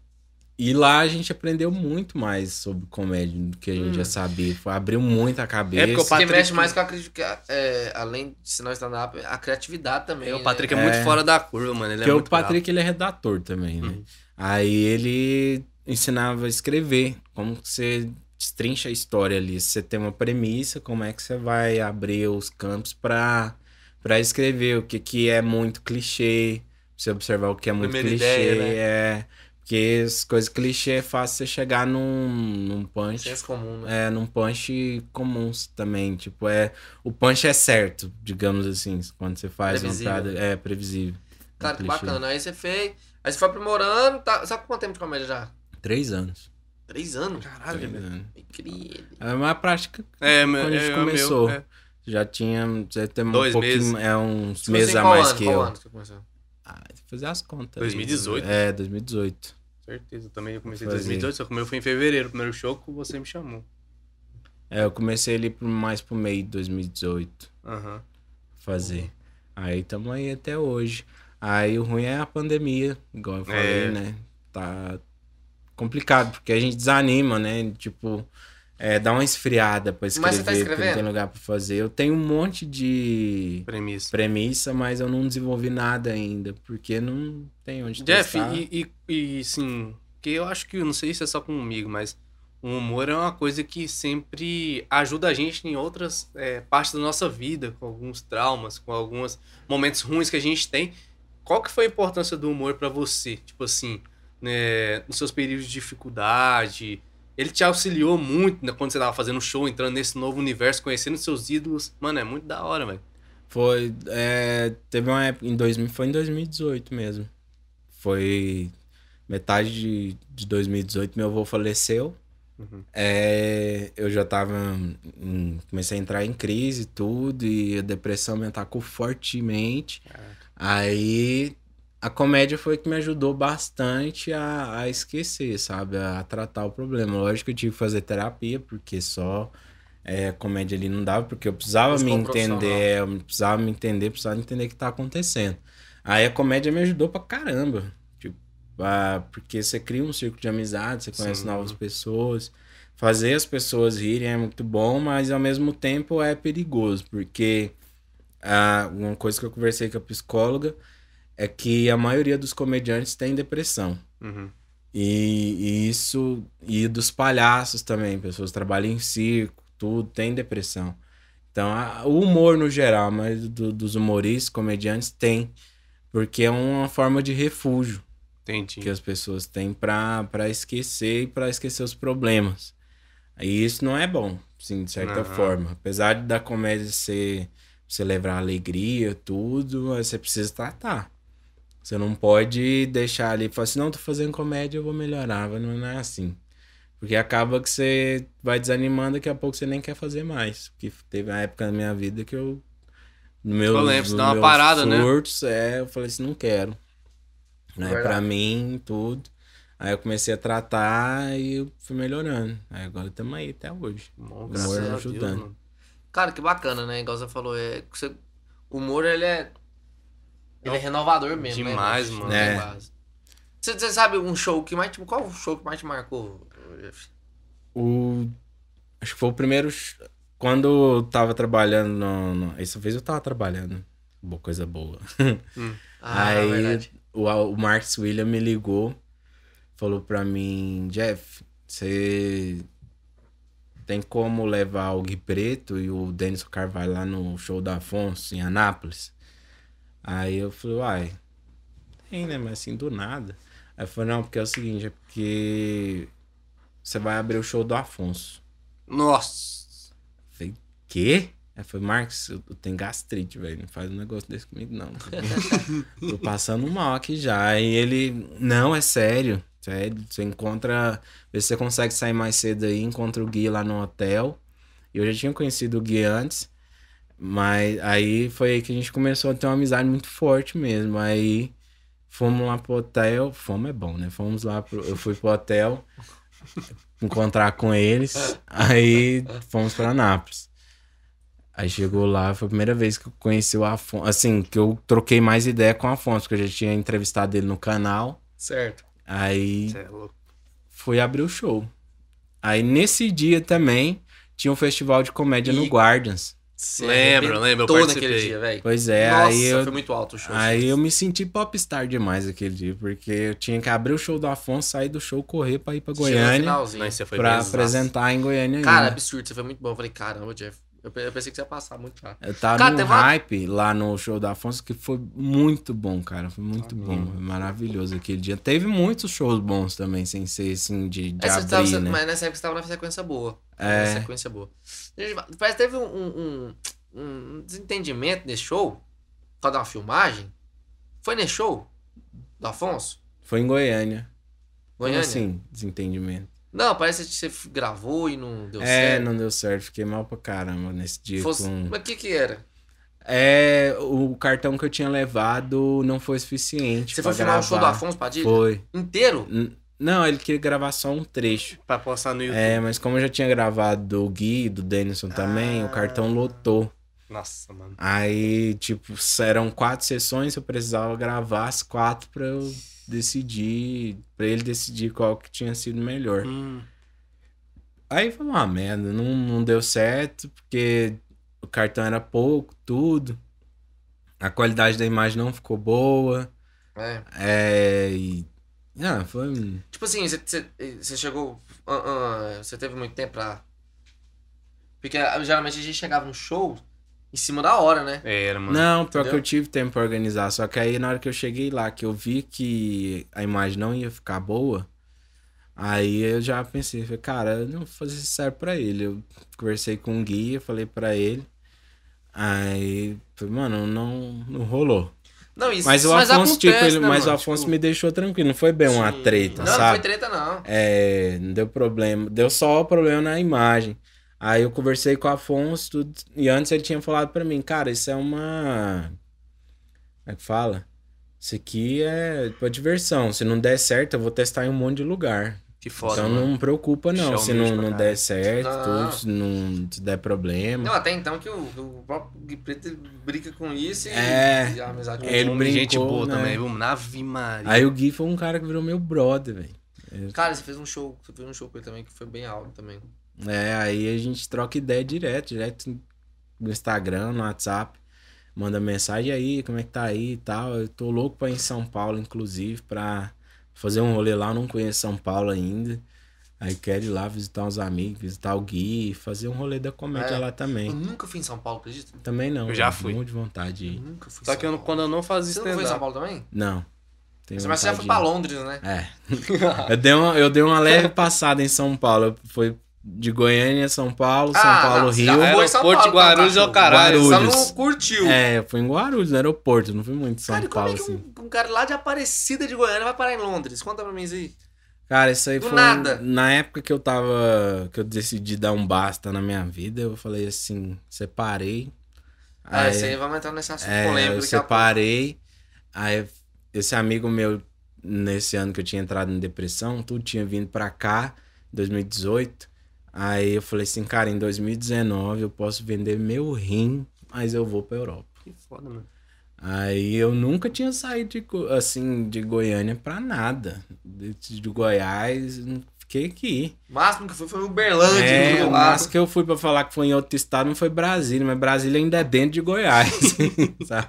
E lá a gente aprendeu muito mais sobre comédia do que a gente Hum. já sabia. Foi, abriu muito a cabeça. É porque o Patrick- mexe mais com a crítica, é, além de ensinar stand-up, a criatividade também. É, o né? Patrick é, É. muito fora da curva, mano. Ele Porque é o muito bravo. Patrick, ele é redator também, né? Uhum. Aí ele ensinava a escrever, como que você destrincha a história ali. Se você tem uma premissa, como é que você vai abrir os campos pra, pra escrever o que, que é muito clichê, pra você observar o que é muito Primeira clichê, ideia, né? é... Porque as coisas clichê é fácil você chegar num, num punch Senso comum, né? é, num punch comuns também. Tipo, é. O punch é certo, digamos assim. Quando você faz Previsível. uma piada. É previsível. Cara, Um que clichê. bacana. Aí você fez. Aí você foi aprimorando. Tá... Sabe quanto tempo de comédia já? Três anos. Três anos? Caralho, Três velho. anos. Incrível. É uma prática. É, meu, Quando a gente é, começou. Meu, é. Já tinha. Já tem um Dois pouquinho. meses. É uns Tipo meses assim, a qual mais ano? que Qual eu. ano que você começou? Ah, tem que fazer as contas. 2018? Aí. É, 2018. Certeza, eu também comecei em Fazer. 2018, só que o meu foi em fevereiro. O primeiro show que você me chamou. É, eu comecei ali mais pro meio de 2018. Aham. fazer. Aí tamo aí até hoje. Aí o ruim é a pandemia, igual eu falei, É. né? Tá complicado, porque a gente desanima, né? Tipo, é, dá uma esfriada pra escrever, Mas você tá porque não tem lugar pra fazer. Eu tenho um monte de Premissa. premissa, mas eu não desenvolvi nada ainda, porque não tem onde Jeff, testar. e, e, e sim, que eu acho que, não sei se é só comigo, mas o humor é uma coisa que sempre ajuda a gente em outras é, partes da nossa vida, com alguns traumas, com alguns momentos ruins que a gente tem. Qual que foi a importância do humor pra você? Tipo assim, né, nos seus períodos de dificuldade, ele te auxiliou muito né, quando você tava fazendo show, entrando nesse novo universo, conhecendo seus ídolos. Mano, é muito da hora, velho. Foi. é, teve uma época. Em 2000, foi em 2018 mesmo. Foi. Metade de, de 2018, meu avô faleceu. Uhum. É, eu já tava. em- comecei a entrar em crise e tudo, e a depressão me atacou fortemente. Aí a comédia foi que me ajudou bastante a, a esquecer, sabe? A, tratar o problema. Lógico que eu tive que fazer terapia, porque só é, comédia ali não dava, porque eu precisava Buscou me entender, eu precisava me entender, precisava entender o que tá acontecendo. Aí a comédia me ajudou pra caramba. Tipo, porque você cria um círculo de amizade, você conhece Sim. novas pessoas. Fazer as pessoas rirem é muito bom, mas ao mesmo tempo é perigoso, porque ah, uma coisa que eu conversei com a psicóloga é que a maioria dos comediantes tem depressão. Uhum. E, e isso. E dos palhaços também, pessoas que trabalham em circo, tudo, tem depressão. Então, a- o humor no geral, mas do- dos humoristas, comediantes, tem. Porque é uma forma de refúgio Entendi. que as pessoas têm pra pra esquecer e pra esquecer os problemas. E isso não é bom, sim, de certa Aham. forma. Apesar da comédia ser você levar alegria, tudo, você precisa tratar. Você não pode deixar ali e falar assim, não, tô fazendo comédia, eu vou melhorar. Não é assim. Porque acaba que você vai desanimando, daqui a pouco você nem quer fazer mais. Porque teve uma época na minha vida que eu. No meu, Eu lembro, você dá uma parada, né? surtos, é, eu falei assim, não quero. Né? Verdade. Pra mim, tudo. Aí eu comecei a tratar e eu fui melhorando. Aí agora estamos aí até hoje. Bom, Humor Deus, ajudando. mano. Cara, que bacana, né? Igual você falou, é, você- o humor, ele é. Ele é renovador mesmo. né, Demais, bicho? mano. É. base. Você, você sabe um show que mais. Tipo, qual o show que mais te marcou? Jeff? O... Acho que foi o primeiro. Quando eu tava trabalhando no. no... Essa vez eu tava trabalhando. Boa coisa boa. Ah, Aí verdade. o, o Marcos William me ligou, falou pra mim, Jeff, você tem como levar o Gui Preto e o Denison Carvalho lá no show da Afonso, em Anápolis? Aí eu falei, uai, tem, né? Mas assim, do nada. Aí eu falei, não, porque é o seguinte, é porque você vai abrir o show do Afonso. Nossa. Falei, quê? Aí foi, Marcos, eu eu tenho gastrite, velho. Não faz um negócio desse comigo, não. Tô passando mal aqui já. E ele, não, é sério. Sério. Você encontra. Vê se você consegue sair mais cedo aí, encontra o Gui lá no hotel. Eu já tinha conhecido o Gui antes. Mas aí foi aí que a gente começou a ter uma amizade muito forte mesmo. Aí fomos lá pro hotel. Fomos é bom, né? Fomos lá pro. Eu fui pro hotel encontrar com eles. Aí fomos pra Anápolis. Aí chegou lá, foi a primeira vez que eu conheci o Afonso. Assim, que eu troquei mais ideia com o Afonso, porque eu já tinha entrevistado ele no canal. Certo. Aí Cê é louco. fui abrir o show. Aí nesse dia também tinha um festival de comédia no E- Guardians. Você Lembro, lembro, eu naquele participei. dia, velho. Pois é, Nossa, aí eu, foi muito alto o show. aí eu me senti popstar demais aquele dia, porque eu tinha que abrir o show do Afonso, sair do show, correr pra ir pra Goiânia, finalzinho. Não, você foi pra apresentar em Goiânia Cara, ainda. absurdo, você foi muito bom. Eu falei, caramba, Jeff. Eu pe- eu pensei que você ia passar muito lá. Eu tava Cara, num teve uma- hype lá no show do Afonso que foi muito bom, cara. Foi muito Ah, bom. Foi maravilhoso aquele dia. Teve muitos shows bons também, sem ser assim de, de abrir, tava, né? Mas nessa época você tava na sequência boa. É. Na sequência boa. Parece que teve um, um, um- desentendimento nesse show. Por causa de uma filmagem. Foi nesse show? Do Afonso? Foi em Goiânia. Como Goiânia? assim, desentendimento? Não, parece que você gravou e não deu é, certo. não deu certo. Fiquei mal pra caramba nesse dia. Fosse- com- Mas o que que era? É, o cartão que eu tinha levado não foi suficiente. Você pra foi filmar o show do. Afonso Padilha? Foi. Inteiro? N- Não, ele queria gravar só um trecho. Pra postar no YouTube. É, mas como eu já tinha gravado do Gui, do Denison também, o cartão lotou. Nossa, mano. Aí, tipo, eram quatro sessões, eu precisava gravar as quatro pra eu decidir, pra ele decidir qual que tinha sido melhor. Hum. Aí foi uma merda, não, não deu certo, porque o cartão era pouco, tudo. A qualidade da imagem não ficou boa. É. É. E. Ah, foi. Tipo assim, você, você, você chegou. ah, ah, você teve muito tempo pra. Porque ah, geralmente a gente chegava no show em cima da hora, né? Era, mano. Não, pior Entendeu? que eu tive tempo pra organizar. Só que aí na hora que eu cheguei lá, que eu vi que a imagem não ia ficar boa, aí eu já pensei, falei, cara, eu não vou fazer isso certo pra ele. Eu conversei com o guia, falei pra ele. Aí, mano, não, não rolou. Não, isso. Mas o Mas Afonso, tipo, acontece, ele, né, mas o mano? Afonso Tipo- me deixou tranquilo. Não foi bem uma Sim. treta, não, Não sabe? foi treta, não. É, não deu problema. Deu só o problema na imagem. Aí eu conversei com o Afonso tudo, e antes ele tinha falado pra mim, cara, isso é uma. Como é que fala? Isso aqui é pra diversão. Se não der certo, eu vou testar em um monte de lugar. Que foda, então mano. não preocupa, não. Show se não, não der certo, Não. tudo, se não se der problema. Não, até então que o, o próprio Gui Preto brinca com isso e, É. e a amizade com Ele brincou, gente boa né? também, viu? Ave Maria. Aí o Gui foi um cara que virou meu brother, velho. Cara, você fez um show, você fez um show com ele também que foi bem alto também. É, aí a gente troca ideia direto, direto no Instagram, no WhatsApp. Manda mensagem "E aí, como é que tá aí e tal. Eu tô louco pra ir em São Paulo, inclusive, pra fazer um rolê lá. Eu não conheço São Paulo ainda. Aí quero ir lá visitar uns amigos, visitar o Gui, fazer um rolê da comédia É. lá Eu também. nunca fui em São Paulo, acredita? Também não. Eu já fui. Muito de vontade de Eu nunca fui em Só São que eu, quando eu não fazia Você não foi em São. Paulo também? Não. Mas você já foi pra. Londres, né? É. eu, dei uma, eu dei uma leve passada em São Paulo. Foi de Goiânia, São Paulo, São Ah, Paulo, não, Rio. Aeroporto São Paulo, de Guarulhos então, é o caralho. Só Guarulhos. não curtiu. É, eu fui em Guarulhos, no aeroporto, não fui muito em São Cara, e como Paulo, é que assim. um, um cara lá de Aparecida de Goiânia vai parar em Londres? Conta pra mim isso aí. Cara, isso aí Do foi. nada. Na época que eu tava. que eu decidi dar um basta na minha vida, eu falei assim, separei. Ah, isso aí vamos entrar nesse assunto é, polêmico eu separei. Aí esse amigo meu, nesse ano que eu tinha entrado em depressão, tudo tinha vindo pra cá, em 2018. Aí eu falei assim, cara, em 2019 eu posso vender meu rim, mas eu vou pra Europa. Que foda, mano. Aí eu nunca tinha saído de, assim, de Goiânia pra nada. De, de Goiás, não fiquei aqui. O máximo que foi foi Uberlândia, É, do o máximo que eu fui pra falar que foi em outro estado não foi Brasília, mas Brasília ainda é dentro de Goiás. sabe?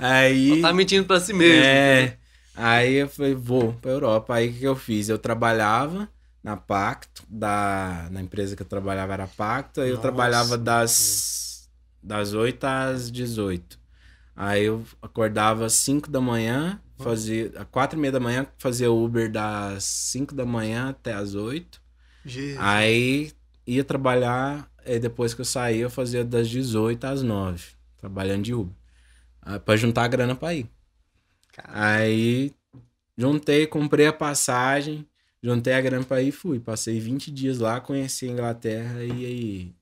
Aí. Tá mentindo pra si mesmo. É. Aí eu falei, vou pra Europa. Aí o que eu fiz? Eu trabalhava na Pacto, da, na empresa que eu trabalhava era Pacto, aí eu Nossa, trabalhava das, das 8 às 18. Aí eu acordava às 5 da manhã, fazia. às 4 e meia da manhã, fazia Uber das 5 da manhã até às 8. Jesus. Aí ia trabalhar, e depois que eu saía, eu fazia das 18 às 9, trabalhando de Uber. Ah, Pra juntar a grana pra ir. Aí juntei, comprei a passagem, juntei a grana pra ir e fui. Passei 20 dias lá, conheci a Inglaterra e aí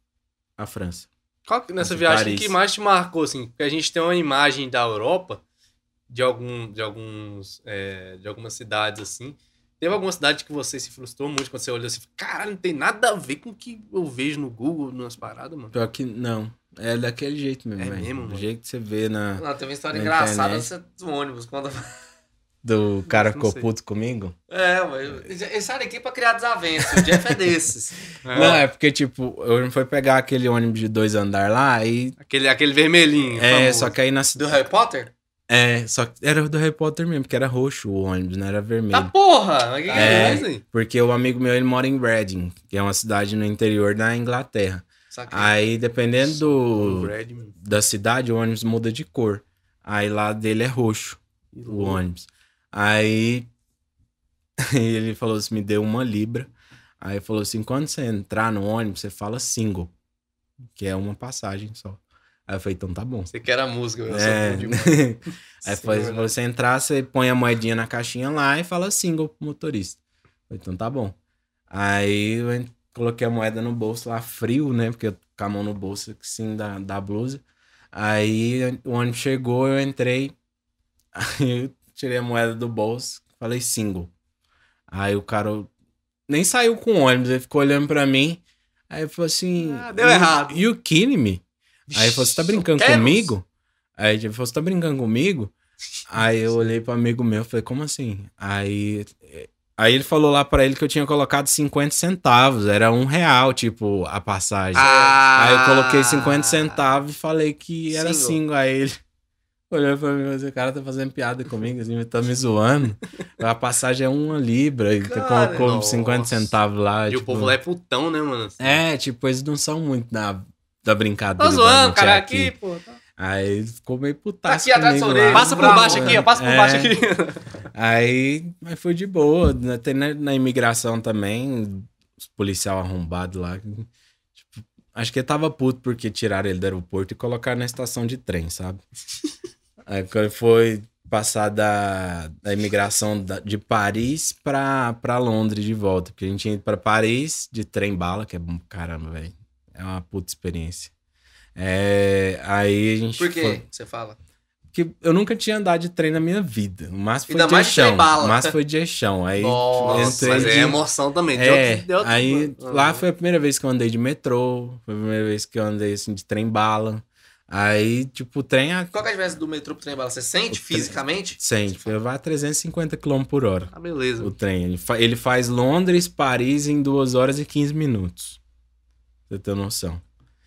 a França. Qual que, nessa Em viagem Paris. que mais te marcou, assim? Porque a gente tem uma imagem da Europa, de, algum, de, alguns, é, de algumas cidades, assim. Teve alguma cidade que você se frustrou muito quando você olhou assim, caralho, não tem nada a ver com o que eu vejo no Google, nas paradas, mano? Pior que não. É daquele jeito mesmo, É mesmo, Do mano? jeito que você vê na, Não, tem uma história engraçada internet. do ônibus. Quando... do cara que ficou puto comigo. É, mas eles saem aqui pra criar desavenças. O Jeff é desses. Não, é porque, tipo, eu fui pegar aquele ônibus de dois andar lá, aí. Aquele, aquele vermelhinho. É, famoso. só que aí na Do cidade. Harry Potter? É, só que era do Harry Potter mesmo, porque era roxo o ônibus, não era vermelho. Tá porra! Mas que que É. é. isso aí? Porque o amigo meu, ele mora em Reading, que é uma cidade no interior da Inglaterra. Saquei. Aí, dependendo do, da cidade, o ônibus muda de cor. Aí lá dele é roxo, o ônibus. Aí ele falou assim, me deu uma libra. Aí falou assim, quando você entrar no ônibus, você fala single, que é uma passagem só. Aí eu falei, então tá bom. Você quer a música, eu É. Aí Sim, se você entrar, você põe a moedinha na caixinha lá e fala single pro motorista. Falei, então tá bom. Aí eu coloquei a moeda no bolso lá, frio, né? Porque eu com a mão no bolso, assim, da, da blusa. Aí o ônibus chegou, eu entrei. Aí tirei a moeda do bolso, falei single. Aí o cara nem saiu com o ônibus, ele ficou olhando pra mim. Aí falou assim: Ah, deu "You- errado." You kidding me? Aí ele falou: Você tá brincando comigo? Aí ele falou: Você tá brincando comigo? Aí eu olhei pro amigo meu e falei: Como assim? Aí, aí ele falou lá pra ele que eu tinha colocado 50 centavos, era um real, tipo, a passagem. Ah. Aí eu coloquei 50 centavos e falei que era Single. single. Aí ele olhou pra mim e falou: O cara tá fazendo piada comigo, assim, tá me zoando. A passagem é uma libra, e Cara, colocou nossa. 50 centavos lá. E o tipo, povo lá é putão, né, mano? É, tipo, eles não são muito da, da brincadeira. Tô da zoando, gente cara, aqui, pô. tá- Aí ele ficou meio putaço Aqui atrás da. Passa por baixo aqui, né? ó. Passa por É. baixo aqui. Aí, mas foi de boa. né? Tem na, na imigração também, os policial arrombado lá. Tipo, acho que ele tava puto porque tiraram ele do aeroporto e colocaram na estação de trem, sabe? Aí quando foi passar da, da imigração da- de Paris pra, pra Londres de volta. Porque a gente ido pra Paris de trem bala, que é bom caramba, velho. É uma puta experiência. É, aí a gente Por quê? foi- Você fala. porque eu nunca tinha andado de trem na minha vida. O máximo foi Ainda de mais bala. O máximo foi de chão. Aí Nossa, Mas é de... emoção também. de É, outro- de outro- aí Ah, lá foi a primeira vez que eu andei de metrô. Foi a primeira vez que eu andei assim de trem bala. Aí, tipo, o trem a Qual que é a diferença do metrô pro trem bala? Você sente O trem- fisicamente? sente, vai a 350 km por hora. Ah, beleza. O trem. Ele, fa- ele faz Londres, Paris em 2 horas e 15 minutos. Pra Você ter noção.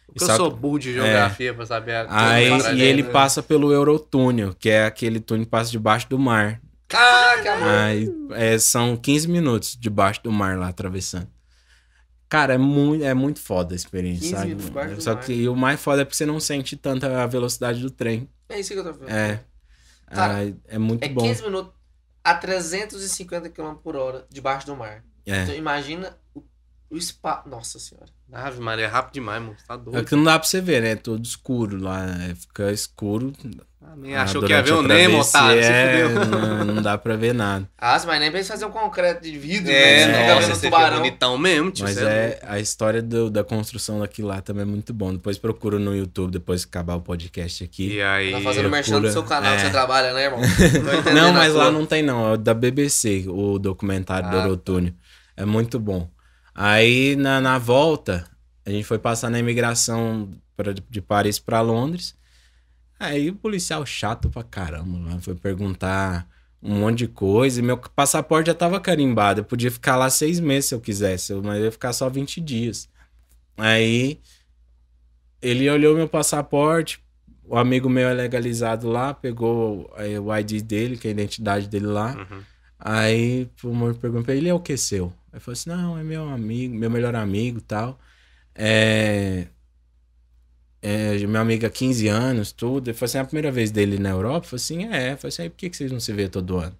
Porque eu Só sou burro de geografia pra saber a Aí, e ele né? passa pelo Eurotúnel, que é aquele túnel que passa debaixo do mar. Caraca. Aí é, são 15 minutos debaixo do mar lá atravessando. Cara, é muito, é muito foda a experiência, 15 sabe? do Só que e o mais foda é porque você não sente tanta a velocidade do trem. É isso que eu tô falando. É. Cara, Aí é muito É bom. 15 minutos a 350 km por hora debaixo do mar. É. Então imagina o, o espaço. Nossa senhora. Ave Maria, é rápido demais, mano. Tá É doido. que não dá pra você ver, né? É todo escuro lá. é, Fica escuro. Ah, nem achou que ia ver o Nemo, otário. É, fudeu. não, não dá pra ver nada. Ah, mas nem pra eles fazerem um concreto de vidro, É, né? Você fica nossa, vendo tubarão. bonitão mesmo, tio. Mas cê é a história do- da construção daquilo lá também é muito bom. Depois procura no YouTube, depois que acabar o podcast aqui. E aí... Tá fazendo merchan do procura- seu canal que é. você trabalha, né, irmão? Não, mas lá não tem não, é o da BBC, o documentário do Ah, tá. Eurotúnel. É muito bom. Aí na, na volta, a gente foi passar na imigração pra, de Paris pra Londres. Aí o policial chato pra caramba lá foi perguntar um monte de coisa. E meu passaporte já tava carimbado. Eu podia ficar lá seis meses se eu quisesse, mas eu ia ficar só 20 dias. Aí ele olhou meu passaporte, o amigo meu é legalizado lá, pegou aí, o ID dele, que é a identidade dele lá. Uhum. Aí o amor perguntou pra ele, ele é o que seu? Aí falou assim, não, é meu amigo, meu melhor amigo tal. É, é, meu amigo há 15 anos, tudo. Ele falou assim, é a primeira vez dele na Europa? Eu falei assim, é. Eu falei assim, aí por que, que vocês não se vê todo ano?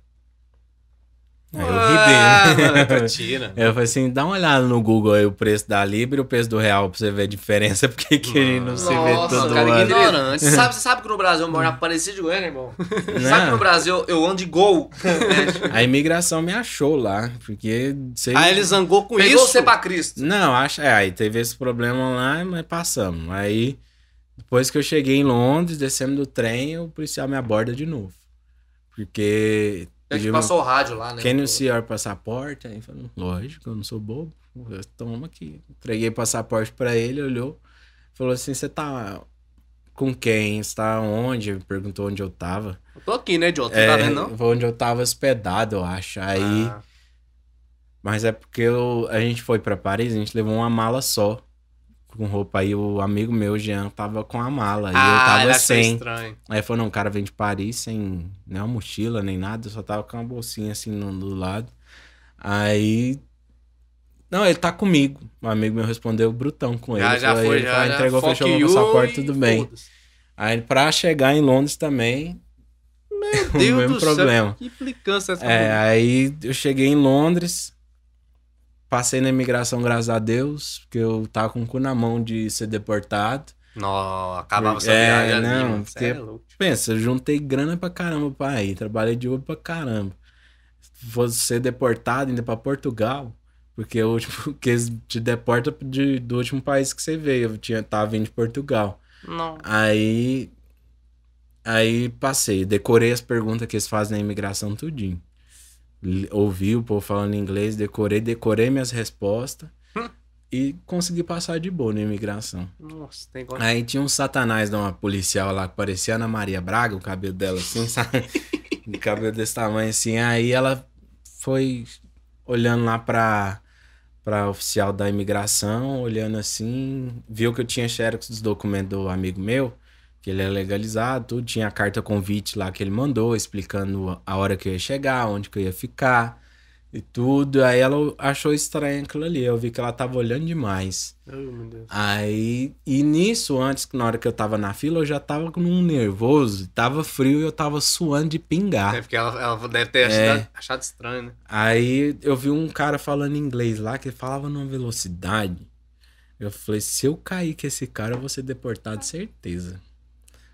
Aí eu Ah, ri mano, dele. mentira. Eu falei assim, dá uma olhada no Google aí o preço da Libra e o preço do real pra você ver a diferença, porque que gente não se vê Nossa, todo cara, que ano. ignorante. Você sabe, você sabe que no Brasil eu moro na Aparecida de Goiânia, irmão? Sabe que Não. no Brasil eu ando de gol? A imigração me achou lá, porque... Sei... Aí ele zangou com Pegou isso. você pra Cristo. Não, acho, é, aí teve esse problema lá, mas passamos. Aí, depois que eu cheguei em Londres, descendo do trem, o policial me aborda de novo. Porque... A gente pediu passou o rádio lá, né? You see your passaporte? Aí falou, lógico, eu não sou bobo. Toma aqui. Entreguei o passaporte pra ele, olhou. Falou assim, você tá com quem? Você tá onde? Perguntou onde eu tava. Eu tô aqui, né, idiota? Não É, tá vendo, não? onde eu tava hospedado, eu acho. Aí. Ah, Mas é porque eu- a gente foi pra Paris, a gente levou uma mala só. Com roupa. Aí o amigo meu, Jean, tava com a mala. E eu ah, tava sem. estranho. Aí falou, não, o cara vem de Paris sem nenhuma mochila, nem nada, eu só tava com uma bolsinha assim no, do lado. Aí. Não, ele tá comigo. O amigo meu respondeu brutão com ele. Já, já foi, ele já. falou, já. entregou, Fuck fechou you passaporte, tudo bem. Aí pra chegar em Londres também, Meu o Deus mesmo do problema. céu. Que implicância essa É, porra. aí eu cheguei em Londres, passei na imigração, graças a Deus, porque eu tava com o cu na mão de ser deportado. Não, acabava essa É, viagem ali, não. Cê porque- é louco. Pensa, eu juntei grana pra caramba pra ir, trabalhei de Uber pra caramba. Vou ser deportado ainda pra Portugal, porque o último que eles te deportam de, do último país que você veio, eu tinha, tava vindo de Portugal. Não. Aí. Aí passei, decorei as perguntas que eles fazem na imigração tudinho. Ouvi o povo falando inglês, decorei, decorei minhas respostas Hum. e consegui passar de boa na imigração. Nossa, tem. Aí tinha um satanás de uma policial lá que parecia Ana Maria Braga, o cabelo dela assim, sabe? o cabelo desse tamanho assim. Aí ela foi olhando lá pra, pra oficial da imigração, olhando assim, viu que eu tinha xerox dos documentos do amigo meu, que ele é legalizado, tudo. Tinha a carta convite lá que ele mandou, explicando a hora que eu ia chegar, onde que eu ia ficar e tudo. Aí ela achou estranho aquilo ali. Eu vi que ela tava olhando demais. Ai, meu Deus. Aí, e nisso, antes, na hora que eu tava na fila, eu já tava com um nervoso, tava frio e eu tava suando de pingar. É porque ela, ela deve ter É. achado, achado estranho, né? Aí eu vi um cara falando inglês lá, que falava numa velocidade. Eu falei, se eu cair com esse cara, eu vou ser deportado, certeza.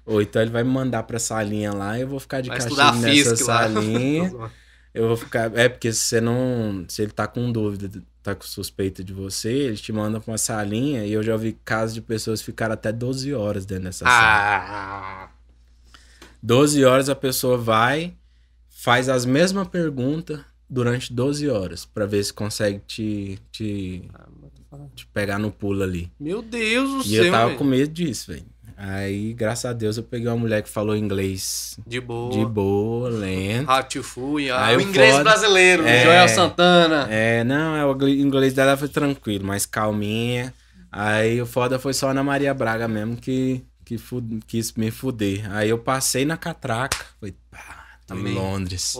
Ou então ele vai me mandar pra salinha lá e eu vou ficar de Vai castigo nessa lá. salinha. Eu vou ficar. É, porque se você não. Se ele tá com dúvida, tá com suspeita de você, eles te mandam pra uma salinha. E eu já vi casos de pessoas ficaram até 12 horas dentro dessa sala. ah, 12 horas a pessoa vai, faz as mesmas perguntas durante 12 horas. Pra ver se consegue te, te, te pegar no pulo ali. meu Deus do E céu. eu tava velho. com medo disso, velho. Aí, graças a Deus, eu peguei uma mulher que falou inglês De boa. de boa, lento. How to fui. Aí o inglês foda- brasileiro. É. Joel Santana. É, não, é, o gl- inglês dela foi tranquilo, mais calminha. Aí o foda foi só Ana Maria Braga mesmo que, que fu- quis me fuder. Aí eu passei na catraca. Foi, pá, tô em. Londres.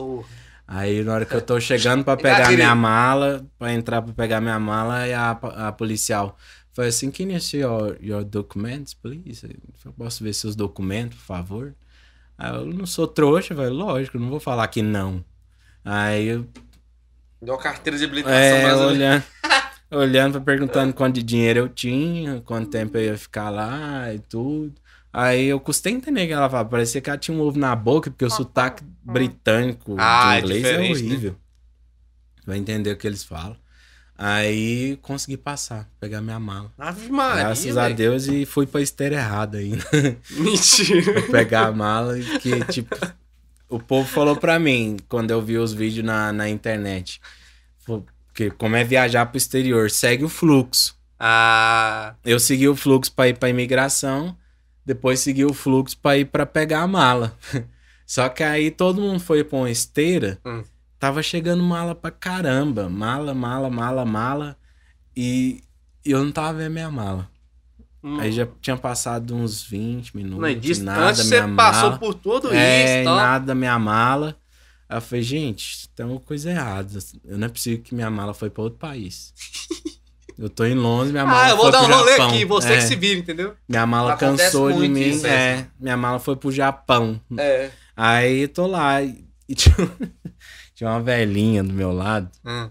Aí na hora que eu tô chegando pra pegar minha mala, pra entrar pra pegar minha mala, e a, a policial foi assim, can you see your, your documents, please? Eu posso ver seus documentos, por favor? Aí eu não sou trouxa, velho, lógico, não vou falar que não. Aí eu Deu carteira de habilitação é, brasileira. olhando, olhando, perguntando quanto de dinheiro eu tinha, quanto tempo eu ia ficar lá e tudo. Aí eu custei entender que ela falava, parecia que ela tinha um ovo na boca, porque o sotaque britânico Ah, é de inglês é, diferente, né? horrível. Vai entender o que eles falam. Aí consegui passar, pegar minha mala. Ave Maria. Graças a. Deus e fui pra esteira errada ainda. Mentira. pegar a mala e que, tipo, o povo falou pra mim quando eu vi os vídeos na, na internet. Porque como é viajar pro exterior, segue o fluxo. Ah, Eu segui o fluxo pra ir pra imigração, depois segui o fluxo pra ir pra pegar a mala. Só que aí todo mundo foi pra uma esteira, Hum. Tava chegando mala pra caramba. Mala, mala, mala, mala. E eu não tava vendo minha mala. hum. Aí já tinha passado uns 20 minutos. Não, e disso, nada, antes você minha passou mala. por tudo É, isso, tá? nada minha mala. Aí eu falei, gente, tem uma coisa errada. Eu não é possível que minha mala foi pra outro país. Eu tô em Londres, minha mala Ah, eu vou foi dar um rolê Japão. aqui, você É, que se vira, entendeu? Minha mala Acontece cansou de mim. é, minha mala foi pro Japão. É. Aí tô lá e, e tinha, uma velhinha do meu lado. Hum.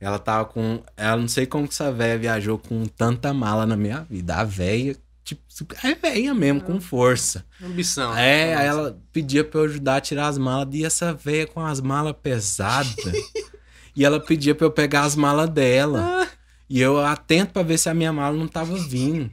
Ela tava com. Ela não sei como que essa velha viajou com tanta mala na minha vida. A velha, tipo, é velha mesmo, com força. Ambição. É, aí ela pedia pra eu ajudar a tirar as malas. E essa velha com as malas pesadas. e ela pedia pra eu pegar as malas dela. E eu atento pra ver se a minha mala não tava vindo.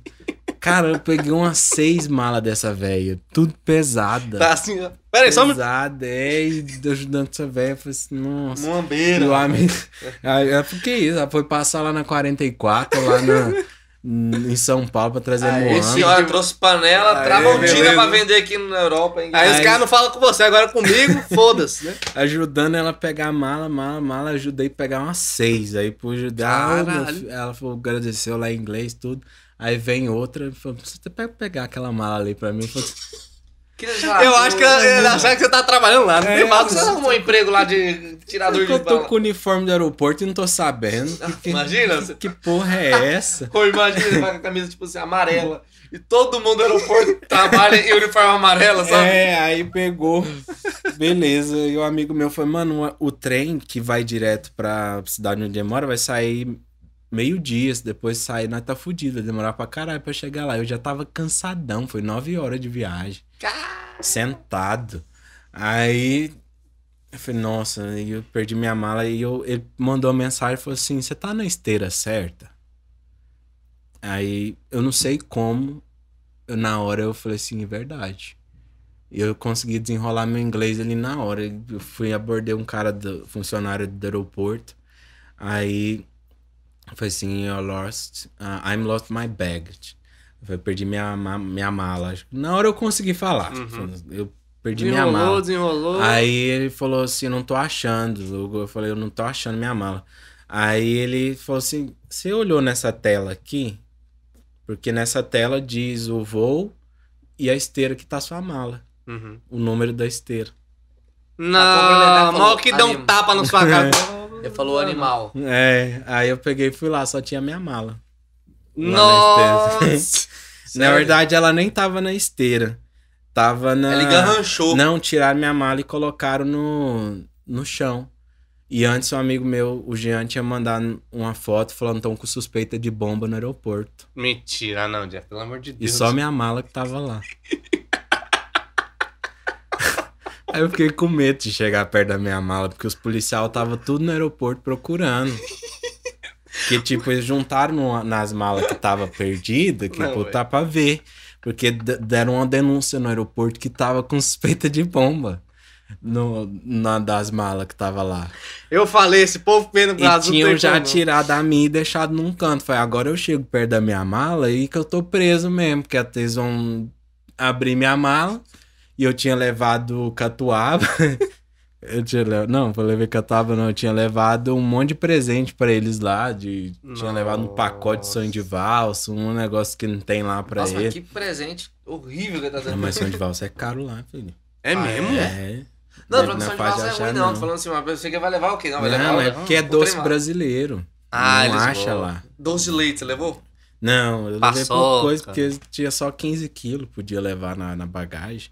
Cara, eu peguei umas seis malas dessa velha. Tudo pesada. Tá assim, ó. Pera aí, só um. Pesada, é. E ajudando essa velha. Eu falei assim, nossa. E o amigo. Aí ela falou, que isso? Ela foi passar lá na 44, lá na, em São Paulo pra trazer Aí, Moana. senhora trouxe panela, Tramontina pra vender aqui na Europa. Hein? Aí os Aí- caras não falam com você, agora comigo, foda-se, né? Ajudando ela a pegar a mala, mala, mala, ajudei a pegar umas seis. Aí por ajudar, ela falou, agradeceu lá em inglês, tudo. Aí vem outra, falou, você pega pegar aquela mala ali pra mim. Eu Que acho que ela achava que você tá trabalhando lá, não tem mal Você arrumou um emprego lá de tirador "Por que de eu tô bala? com o uniforme do aeroporto e não tô sabendo. Que, que- Imagina, você- que porra é essa? Ou imagina, ele vai com a camisa, tipo assim, amarela. E todo mundo no aeroporto trabalha em uniforme amarela, sabe? É, aí pegou. Beleza. E o amigo meu foi, mano, o trem que vai direto pra cidade onde ele mora vai sair meio-dia. Se depois sair, nós tá fudido. Demorar pra caralho pra chegar lá. Eu já tava cansadão. Foi nove horas de viagem. Sentado. Aí. Eu falei, nossa, eu perdi minha mala. E eu, ele mandou uma mensagem e falou assim: Você tá na esteira certa? Aí eu não sei como. eu- na hora eu falei assim, é verdade. Eu consegui desenrolar meu inglês ali na hora. Eu fui abordei um cara do funcionário do aeroporto. Aí falei assim, eu lost, uh, I'm lost my baggage. Eu perdi minha, minha mala. Na hora eu consegui falar. Uhum. Eu perdi minha Desenrolou, mala. desenrolou. Aí ele falou assim, não tô achando. Eu- Eu falei, eu não tô achando minha mala. Aí ele falou assim, você olhou nessa tela aqui? Porque nessa tela diz o voo e a esteira que tá sua mala. Uhum. O número da esteira. Não, falou, mal que dá um tapa na sua cara. Ele falou animal. É, aí eu peguei e fui lá, só tinha minha mala. Nossa! Na Sério? verdade, ela nem tava na esteira. Tava na. Ele garranchou. Não, tiraram minha mala e colocaram no, no chão. E antes, um amigo meu, o Jean, tinha mandado uma foto falando tão com suspeita de bomba no aeroporto. Mentira, não, Jeff, pelo amor de E Deus. só minha mala que tava lá. Aí eu fiquei com medo de chegar perto da minha mala, porque os policiais estavam tudo no aeroporto procurando. Que, tipo, eles juntaram no- nas malas que tava perdida, que Não, tá pra ver. Porque deram uma denúncia no aeroporto que tava com suspeita de bomba. No, na das malas que tava lá. Eu falei, esse povo vendo no E Brasil. não tinham já como, tirado a minha e deixado num canto. Falei, agora eu chego perto da minha mala e que eu tô preso mesmo, porque até eles vão abrir minha mala. E eu tinha levado catuaba. eu tinha le... Não, eu levei catuaba, não. Eu tinha levado um monte de presente pra eles lá. De... Tinha levado um pacote de sonho de valsa, um negócio que não tem lá pra Nossa, eles. que presente horrível que ele tá Não, dando. mas sonho de valsa é caro lá, filho. É Ah, mesmo? É. Não, Não falando é que São de Valsa é ruim, não. não. Tô falando assim, mas você vai levar o quê? Não, vai Não, levar é o- porque é doce brasileiro. Ah, não eles acha vão. lá. Doce de leite, você levou? Não, eu levei Paçoca. pouca coisa porque tinha só 15 quilos, podia levar na, na bagagem.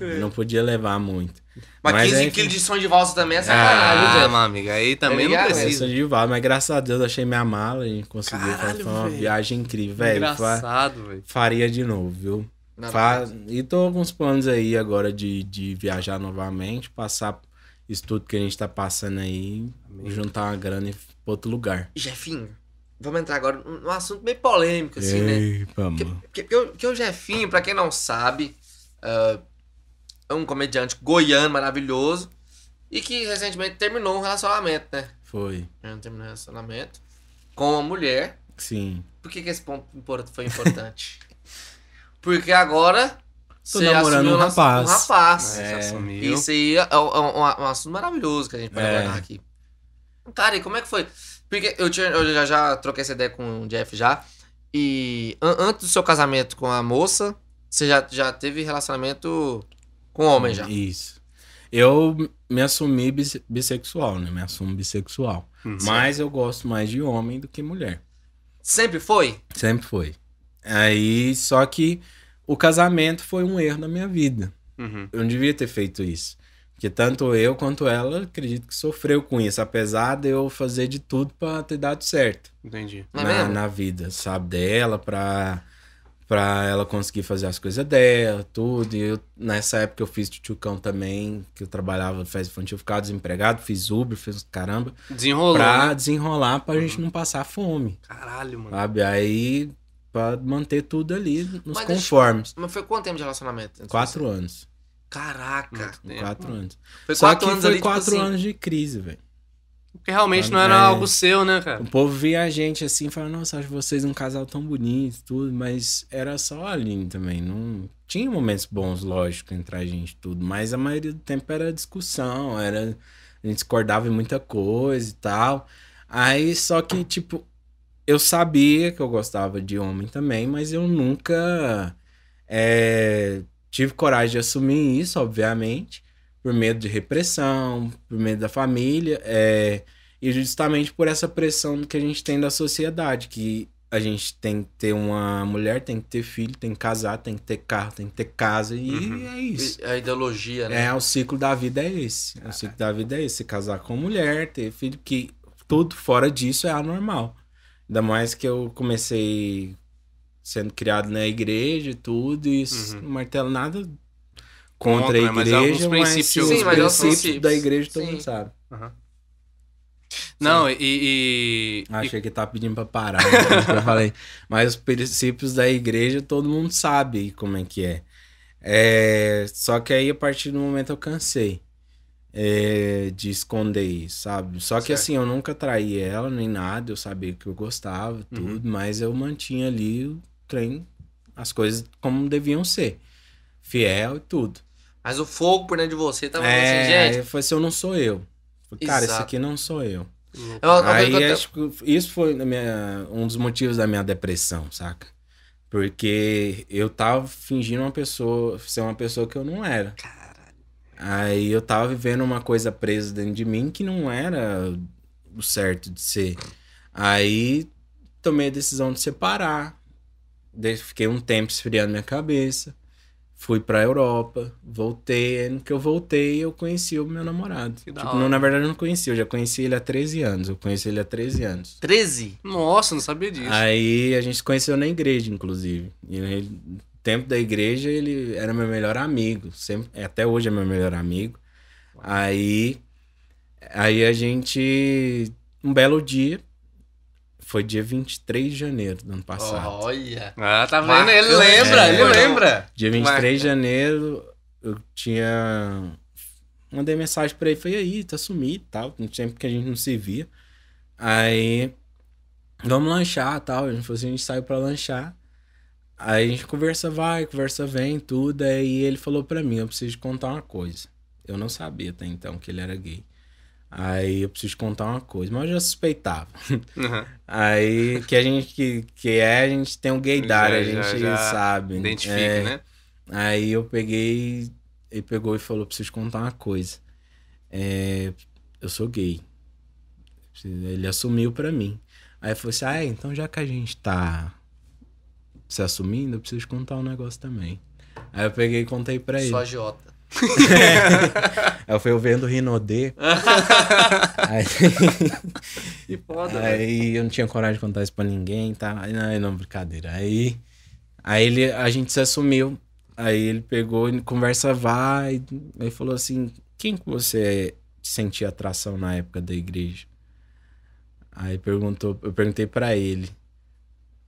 É. Não podia levar muito. Mas, Mas 15 é- quilos de som de valsa também é sacanagem, Ah, Jeff. meu amigo, aí também não ligado? precisa. De vala, mas graças a Deus achei minha mala e consegui. Caralho, foi uma viagem incrível, velho. Engraçado, velho. Faria de novo, viu? Não, Fa- E tô com alguns planos aí agora de, de viajar novamente, passar isso tudo que a gente tá passando aí, juntar uma grana e ir pra outro lugar. Jefinho, vamos entrar agora num assunto meio polêmico, assim, né? Ei, vamos. Porque, porque, porque o- porque o Jefinho, pra quem não sabe, ah, é um comediante goiano maravilhoso e que recentemente terminou um relacionamento, né? Foi. Ele terminou um relacionamento com uma mulher. Sim. Por que, que esse ponto foi importante? Porque agora Tô você namorando um rapaz. Um rapaz. É, É. Isso aí é, um, um- um assunto maravilhoso que a gente pode É. abordar aqui. Cara, e como é que foi? Porque eu, tinha, eu já, já troquei essa ideia com o Jeff já. E an- antes do seu casamento com a moça, você já, já teve relacionamento com homem já. Isso. Eu me assumi bis- bissexual, né? Me assumo bissexual. Hum. Mas eu gosto mais de homem do que mulher. Sempre foi? Sempre foi. Aí, só que o casamento foi um erro na minha vida. Uhum. Eu não devia ter feito isso. Porque tanto eu quanto ela, acredito que sofreu com isso. Apesar de eu fazer de tudo pra ter dado certo Entendi. É na, mesmo? na vida, sabe? Dela, pra, pra ela conseguir fazer as coisas dela, tudo. E eu, nessa época eu fiz tchutchucão também, que eu trabalhava no festa infantil, ficava desempregado, fiz Uber, fiz caramba, Desenrolou. pra né? desenrolar pra gente não passar fome, Caralho, mano. sabe? Aí, pra manter tudo ali nos Mas deixa- conformes. Mas foi quanto tempo de relacionamento? Quatro anos. Caraca. Muito. Quatro anos. Foi Só quatro que anos foi ali, tipo quatro assim, anos de crise, velho. Porque realmente não É. era algo seu, né, cara? O povo via a gente assim e falava, nossa, acho vocês um casal tão bonito, tudo, mas era só a Aline também. Não tinha momentos bons, lógico, entre a gente tudo, mas a maioria do tempo era discussão, era a gente discordava em muita coisa e tal. Aí só que tipo eu sabia que eu gostava de homem também, mas eu nunca é, tive coragem de assumir isso, obviamente, por medo de repressão, por medo da família, é, e justamente por essa pressão que a gente tem da sociedade, que a gente tem que ter uma mulher, tem que ter filho, tem que casar, tem que ter carro, tem que ter casa, e Uhum. é isso. A ideologia, né? É, o ciclo da vida é esse. O ciclo da vida é esse. Se casar com mulher, ter filho, que tudo fora disso é anormal. Ainda mais que eu comecei sendo criado na igreja e tudo, e isso Uhum. não martelo nada contra, Contra, né? a Mas igreja, alguns mas, princípios- os Sim, mas os princípios princípios. da igreja todo Sim. mundo sabe. Não, e. e, Achei que tá pedindo pra parar. então eu falei. Mas os princípios da igreja todo mundo sabe como é que é. É, Só que aí a partir do momento eu cansei é, de esconder isso, sabe? Só que Certo. assim, eu nunca traí ela nem nada, eu sabia que eu gostava, tudo, mas eu mantinha ali o trem, as coisas como deviam ser. Fiel e tudo. Mas o fogo por dentro de você tava é, assim, gente. aí eu falei assim, eu não sou eu. Falei, Cara, Exato. aqui não sou eu. Uma coisa Aí eu acho que isso foi minha- um dos motivos da minha depressão, saca? Porque eu tava fingindo uma pessoa, ser uma pessoa que eu não era. Aí eu tava vivendo uma coisa presa dentro de mim que não era o certo de ser. Aí tomei a decisão de separar. Fiquei um tempo esfriando minha cabeça. Fui pra Europa, voltei. Aí no que eu voltei, eu conheci o meu namorado. Que Tipo, não, na verdade, eu não conheci. Eu já conheci ele há 13 anos. Eu conheci ele há 13 anos. 13. Nossa, não sabia disso. Aí a gente se conheceu na igreja, inclusive. E ele, no tempo da igreja, ele era meu melhor amigo. Sempre, até hoje é meu melhor amigo. Aí, aí a gente. Um belo dia. Foi dia 23 de janeiro do ano passado. Olha. Ah, tá vendo? Marcando. Ele lembra, É. ele lembra. Dia 23 Marca. de janeiro, eu tinha. Mandei mensagem pra ele, falei, aí, tá sumido e tal. No tempo que a gente não se via. Aí, vamos lanchar e tal. A gente falou assim, a gente saiu pra lanchar. Aí a gente conversa vai, conversa vem, tudo. Aí ele falou pra mim, eu preciso te contar uma coisa. Eu não sabia até então que ele era gay. Aí eu preciso contar uma coisa, mas eu já suspeitava. Uhum. Aí que a gente que, que é, a gente tem um gaydar, Já- a já- gente já sabe. Identifica, É. né? Aí eu peguei, ele pegou e falou, preciso contar uma coisa. É, eu sou gay. Ele assumiu pra mim. Aí eu falei assim, ah, então já que a gente tá se assumindo, eu preciso contar um negócio também. Aí eu peguei e contei pra ele. Só agiota. Aí eu fui vendo Rinodê. aí, Que foda, velho. aí eu não tinha coragem de contar isso pra ninguém, tá? Aí, Não, não, brincadeira. Aí, aí ele, a gente se assumiu. Aí ele pegou e conversa vai. Aí falou assim: quem que você sentia atração na época da igreja? Aí perguntou, eu perguntei pra ele.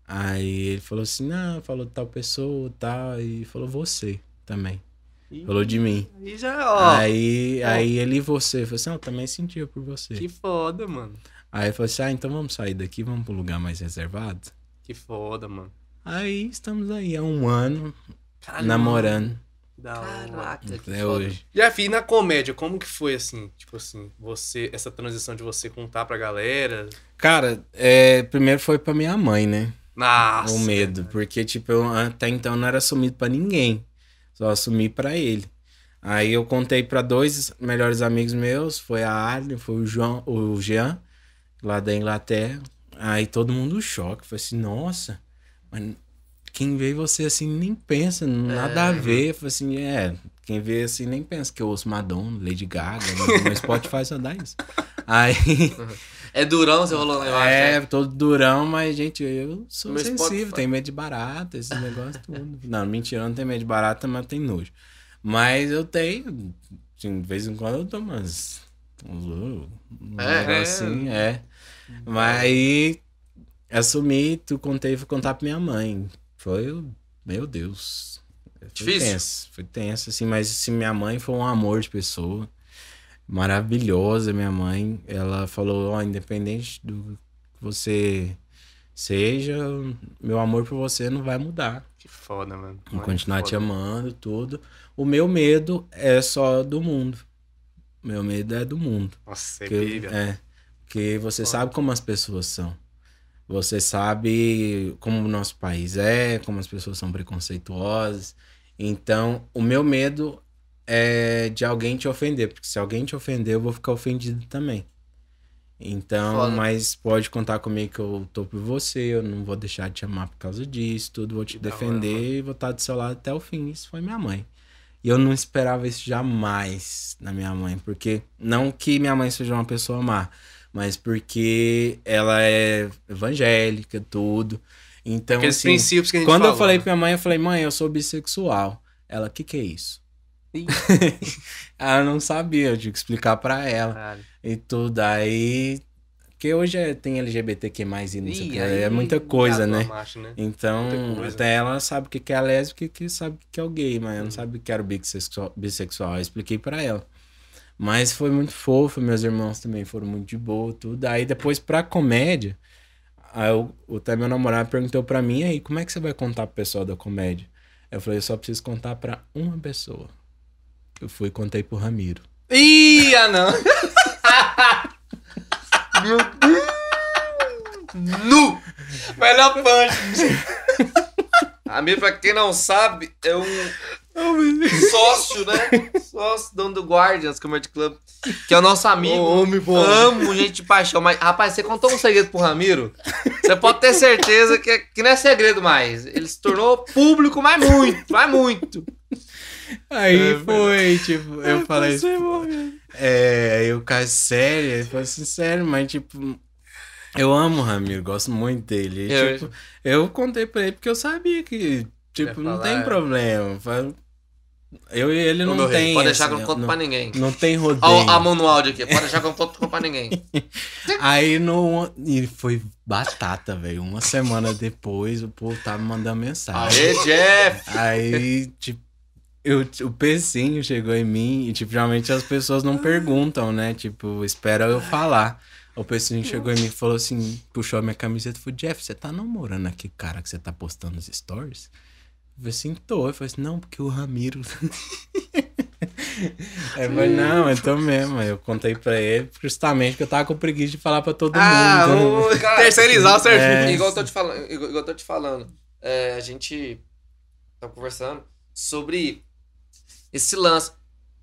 Aí ele falou assim: não, falou de tal pessoa, tal. E falou você também. Falou de mim. E já, ó. Aí, aí ele e você, falou assim, "Não, eu também sentia por você. Que foda, mano. Aí ele falou assim, ah, então vamos sair daqui, vamos pra um lugar mais reservado. Que foda, mano. Aí estamos aí há um ano, Caralho, namorando, Da hora. Caraca, que até foda. hoje. Jeff, e na comédia, como que foi assim? Tipo assim, você, essa transição de você contar pra galera? Cara, é, primeiro foi pra minha mãe, né? Nossa. o medo, porque tipo, eu até então não era assumido pra ninguém, só assumi pra ele. Aí eu contei pra dois melhores amigos meus, foi a Arlen, foi o João, o Jean, lá da Inglaterra. Aí todo mundo choque, foi assim, nossa, mas quem vê você assim nem pensa, nada a ver. Falei assim, é, quem vê assim nem pensa que eu ouço Madonna, Lady Gaga, meu Spotify só dá isso. Aí, É durão, você rolou lá embaixo. é, né? todo durão, mas, gente, eu sou Meu sensível, Spotify. tenho medo de barata, esses negócios tudo. Não, mentira, eu não tenho medo de barata, mas tenho nojo. Mas eu tenho, assim, de vez em quando eu tomo umas... uns- um É, negócio é. assim, é. Mas aí, assumi, tu contei, fui contar pra minha mãe. Foi, o- meu Deus. Foi Difícil? tenso, foi tenso, assim, mas se minha mãe foi um amor de pessoa. Maravilhosa, minha mãe. Ela falou, ó, independente do que você seja, meu amor por você não vai mudar. Que foda, mano. Vou continuar te foda. amando, tudo. O meu medo é só do mundo. Meu medo é do mundo. Nossa, é Que- Bíblia. é. Porque você Foda. sabe como as pessoas são. Você sabe como o nosso país é, como as pessoas são preconceituosas. Então, o meu medo é de alguém te ofender. Porque se alguém te ofender, eu vou ficar ofendido também. Então, Foda. mas pode contar comigo que eu tô por você, eu não vou deixar de te amar por causa disso, tudo, vou te defender e vou estar do seu lado até o fim. Isso foi minha mãe. E eu não esperava isso jamais na minha mãe, porque não que minha mãe seja uma pessoa má, mas porque ela é evangélica, tudo. Então, Aqueles assim, princípios que a gente quando eu falei né? pra minha mãe, eu falei, mãe, eu sou bissexual. Ela, o que que é isso? Ela não sabia, eu tinha que explicar pra ela Caralho. e tudo. Aí. Porque hoje é- tem LGBTQ mais e não sei o que. É muita coisa, né? macho, né? Então, coisa. até ela sabe o que é lésbica e que sabe o que é o gay, mas eu Uhum. não sabia o que era o bissexual. bissexual. Eu expliquei pra ela. Mas foi muito fofo, meus irmãos também foram muito de boa, tudo. Aí depois pra comédia, aí eu, até meu namorado perguntou pra mim, aí, como é que você vai contar pro pessoal da comédia? Eu falei, eu só preciso contar pra uma pessoa. Eu fui e contei pro Ramiro. Ih, ah não. Nu! Melhor punch. Amigo, pra quem não sabe, é um sócio, né? Sócio, dono do Guardians Comedy Club. Que é o nosso amigo. homem bom. Amo gente de paixão. Mas, rapaz, você contou um segredo pro Ramiro. Você pode ter certeza que, que não é segredo mais. Ele se tornou público, mas muito, mas muito. Aí É, foi, tipo, eu falei. passei mal, velho. É, aí o cara, sério, ele falou assim, sério, mas tipo, eu amo o Ramiro, gosto muito dele. E, Eu- tipo, eu contei pra ele porque eu sabia que, tipo, não tem é. problema. Eu e ele não rei, tem. Pode deixar que eu não conto não, pra ninguém. não tem rodeio. Ó, a mão no áudio aqui. Pode deixar que eu não conto pra ninguém. Aí no. E foi batata, velho. Uma semana depois o povo tava me mandando mensagem. Aê, Jeff! Aí, tipo, eu, o pezinho chegou em mim e, tipo, geralmente as pessoas não perguntam, né? Tipo, espera eu falar. O pezinho chegou em mim e falou assim, puxou a minha camiseta e falou, Jeff, você tá namorando aquele cara que você tá postando nos stories? Eu falei assim, tô. Eu falei assim, não, porque o Ramiro... Eu falei, não, eu tô mesmo. Eu contei pra ele, justamente que eu tava com preguiça de falar pra todo Ah, mundo. o... terceirizar o serviço. É. Igual eu tô te falando, igual, igual te falando. é, a gente tá conversando sobre esse lance.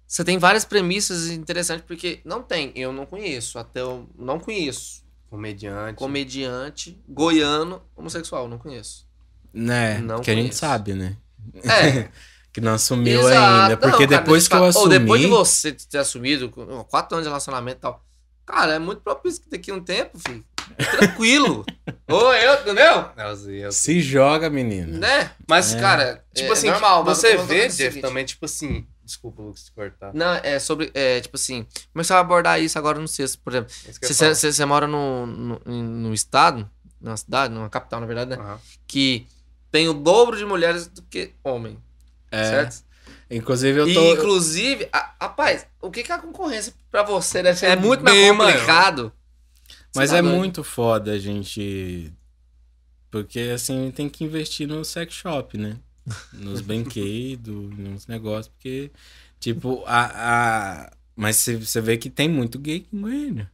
Você tem várias premissas interessantes, porque não tem, eu não conheço, até eu não conheço. Comediante. Comediante goiano homossexual, não conheço. Né, Não que a gente conheço. sabe, né? É, Que não assumiu exato. ainda. Porque Não, cara, depois que eu assumi... Ou depois de você ter assumido, quatro anos de relacionamento e tal. Cara, é muito propício que daqui a um tempo, filho. Tranquilo. Ou eu, entendeu? Eu sei. Se joga, menino. Né? Mas, É. cara, Tipo é assim, normal. você vê, Jeff, também, tipo assim. Desculpa, Lucas, te cortar. Não, é sobre, é, tipo assim, como é que você vai abordar isso agora no sexto, por exemplo? É você, mora no, no, no estado, numa cidade, numa capital, na verdade, né? Aham. Que tem o dobro de mulheres do que homem, É. certo? Inclusive, eu E, tô... inclusive, a- rapaz, o que que é a concorrência pra você deve ser É muito mais complicado. Mas tá é doido. muito foda a gente... Porque, assim, tem que investir no sex shop, né? Nos brinquedos, nos negócios. Porque, tipo, a... a... Mas você- vê que tem muito gay em Goiânia.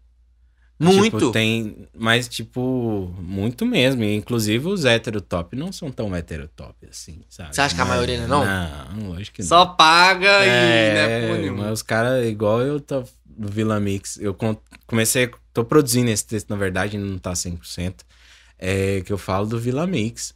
Muito. Tipo, tem... Mas, tipo, muito mesmo. E, inclusive, os heterotop não são tão heterotop assim, sabe? Você acha que a maioria não Não, lógico que não. Só paga e É, não é mas os caras, igual eu tô no Vila Mix, eu comecei, tô produzindo esse texto, na verdade, não tá 100%, é que eu falo do Vila Mix,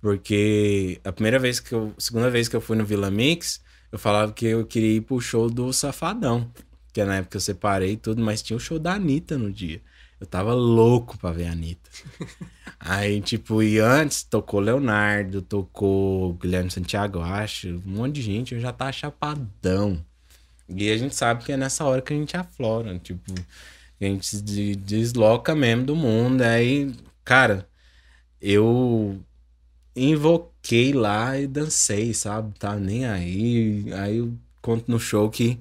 porque a primeira vez que eu, segunda vez que eu fui no Vila Mix, eu falava que eu queria ir pro show do Safadão, que na época eu separei tudo, mas tinha o show da Anitta no dia. Eu tava louco pra ver a Anitta. Aí, tipo, e antes tocou Leonardo, tocou Guilherme Santiago, eu acho, um monte de gente, eu já tava chapadão. E a gente sabe que é nessa hora que a gente aflora, tipo, a gente se de- desloca mesmo do mundo. Aí, cara, eu invoquei lá e dancei, sabe? Tá nem aí. Aí eu conto no show que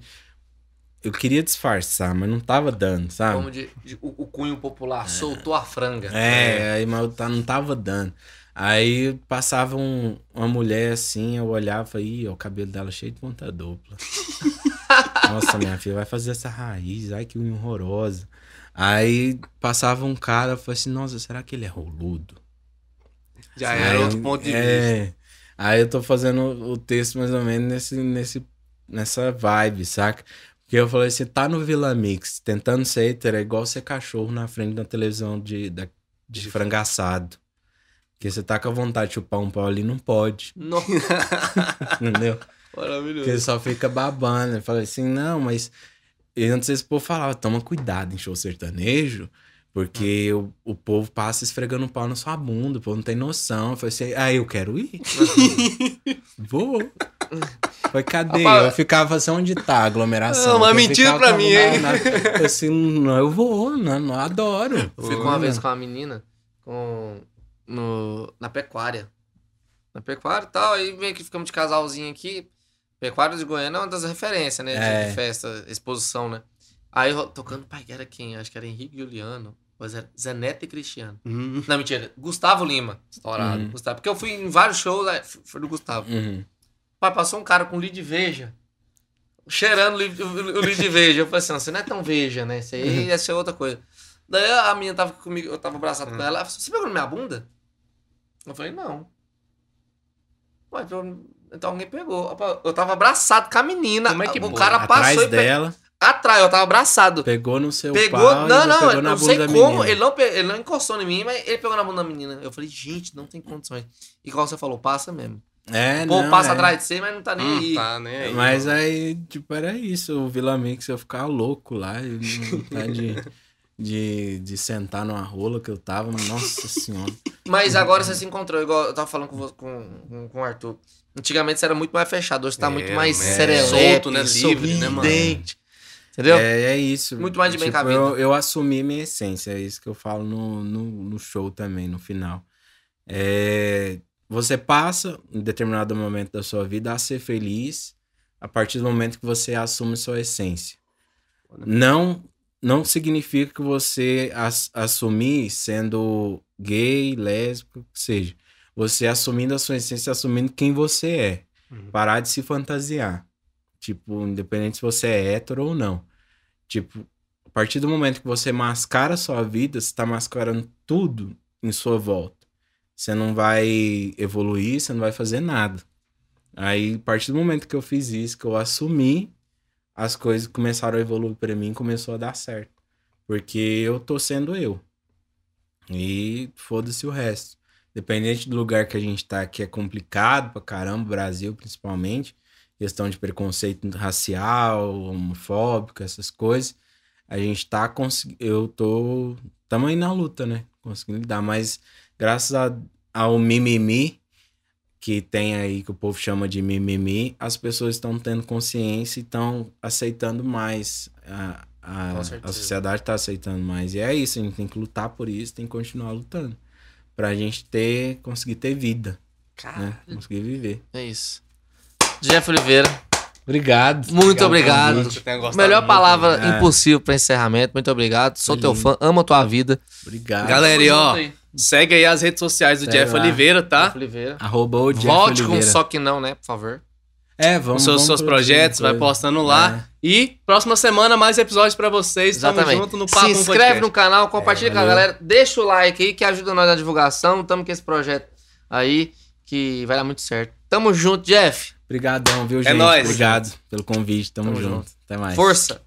eu queria disfarçar, mas não tava dando, sabe? Como de, de- o, o cunho popular, soltou a franga. É, aí, mas eu tá- não tava dando. Aí passava um- uma mulher assim, eu olhava ó, o cabelo dela cheio de ponta dupla. Nossa, minha filha vai fazer essa raiz, ai que unha horrorosa. Aí passava um cara, eu falei assim, nossa, será que ele é roludo? Já Aí era outro ponto de vista. é, Aí eu tô fazendo o texto mais ou menos nesse, nesse, nessa vibe, saca? Porque eu falei assim, tá no Vila Mix, tentando ser hétero, é igual ser cachorro na frente da televisão de, da, de frango assado. Porque você tá com a vontade de chupar um pau ali, não pode, Nossa, entendeu? Maravilhoso. Porque só fica babando. Eu falei assim, não, mas... E antes esse povo falava, toma cuidado em show sertanejo, porque o, o povo passa esfregando o pau na sua bunda, o povo não tem noção. Eu falei assim, ah, eu quero ir. Vou. Foi, cadê? Rapaz, eu ficava assim, onde tá a aglomeração? Não, mas mentira pra mim, hein? Eu assim, não, eu vou, não, não adoro. Eu fui uma vez com uma menina com, no, na pecuária. Na pecuária e tal, aí meio que ficamos de casalzinho aqui. Pecuária de Goiânia é uma das referências, né? de- É. De festa, exposição, né? Aí tocando, pai, era quem? Acho que era Henrique Juliano. Mas era Zé Neto e Cristiano. Hum. Não, mentira. Gustavo Lima. Estourado. Uhum. Gustavo. Porque eu fui em vários shows, foi do Gustavo. Uhum. Pai, passou um cara com lead veja. Cheirando o lead- veja. Eu falei assim, você não é tão veja, né? Isso aí ia ser outra coisa. Daí a menina tava comigo, eu tava abraçado com ela. Ela falou, você pegou na minha bunda? Eu falei, não. Ué, então- então alguém pegou. Eu tava abraçado com a menina. Como é que o cara Atrás passou e pe... dela, Atrás, eu tava abraçado. pegou no seu Pegou, pau não, não, pegou não sei da como, menina. ele não, pe- ele não encostou em mim, mas ele pegou na bunda da menina. Eu falei, gente, não tem condições. E igual você falou, passa mesmo. É, o povo não, passa é. atrás de você, mas não tá nem Hum, aí. tá, né? aí, Mas mano. aí, tipo, era isso. O Vila Mix, eu ficava louco lá. Eu não vontade de, de, de sentar numa rola que eu tava. Nossa senhora. Mas agora você se encontrou, igual eu tava falando com, com, com, com o Arthur. Antigamente você era muito mais fechado, hoje tá É, muito mais é, serelepe, solto, né? Livre, né, mano? Entendeu? É, é isso. Muito mais de bem tipo, cabido. eu, eu assumi minha essência. É isso que eu falo no, no, no show também, no final. É, você passa, em determinado momento da sua vida, a ser feliz a partir do momento que você assume sua essência. Não, não significa que você as, assumir sendo gay, lésbico, o que seja. Você assumindo a sua essência, assumindo quem você é. Uhum. Parar de se fantasiar. Tipo, independente se você é hétero ou não. Tipo, a partir do momento que você mascara a sua vida, você tá mascarando tudo em sua volta. Você não vai evoluir, você não vai fazer nada. Aí, a partir do momento que eu fiz isso, que eu assumi, as coisas começaram a evoluir pra mim, começou a dar certo. Porque eu tô sendo eu. E foda-se o resto. Dependente do lugar que a gente tá, que é complicado pra caramba, Brasil principalmente, questão de preconceito racial, homofóbico, essas coisas, a gente tá conseguindo. Eu tô. Tamo aí na luta, né? Conseguindo lidar, mas graças a, ao mimimi que tem aí, que o povo chama de mimimi, as pessoas estão tendo consciência e estão aceitando mais. A, a, a sociedade tá aceitando mais. E é isso, a gente tem que lutar por isso, tem que continuar lutando. Pra gente ter, conseguir ter vida, né? Conseguir viver. É isso. Jeff Oliveira, Obrigado. muito obrigado. Gostado Melhor muito, palavra né? impossível pra encerramento. Muito obrigado. Sou Foi teu lindo. fã, amo a tua vida. Obrigado. Galera, e ó, segue aí as redes sociais do Segue Jeff lá. Oliveira, tá? Jeff Oliveira. Arroba o Jeff Volte com Oliveira. só que não, né? Por favor. É, vamos. seus, vamos seus produzir projetos, vai postando lá. E próxima semana mais episódios pra vocês. Tamo Exatamente. junto no Papo Se inscreve Podcast. no canal, compartilha É, com a galera. Deixa o like aí que ajuda nós na divulgação. Tamo com esse projeto aí que vai dar muito certo. Tamo junto, Jeff. Obrigadão, viu, gente? nóis. Obrigado pelo convite. Tamo, Tamo junto. junto. Até mais. Força.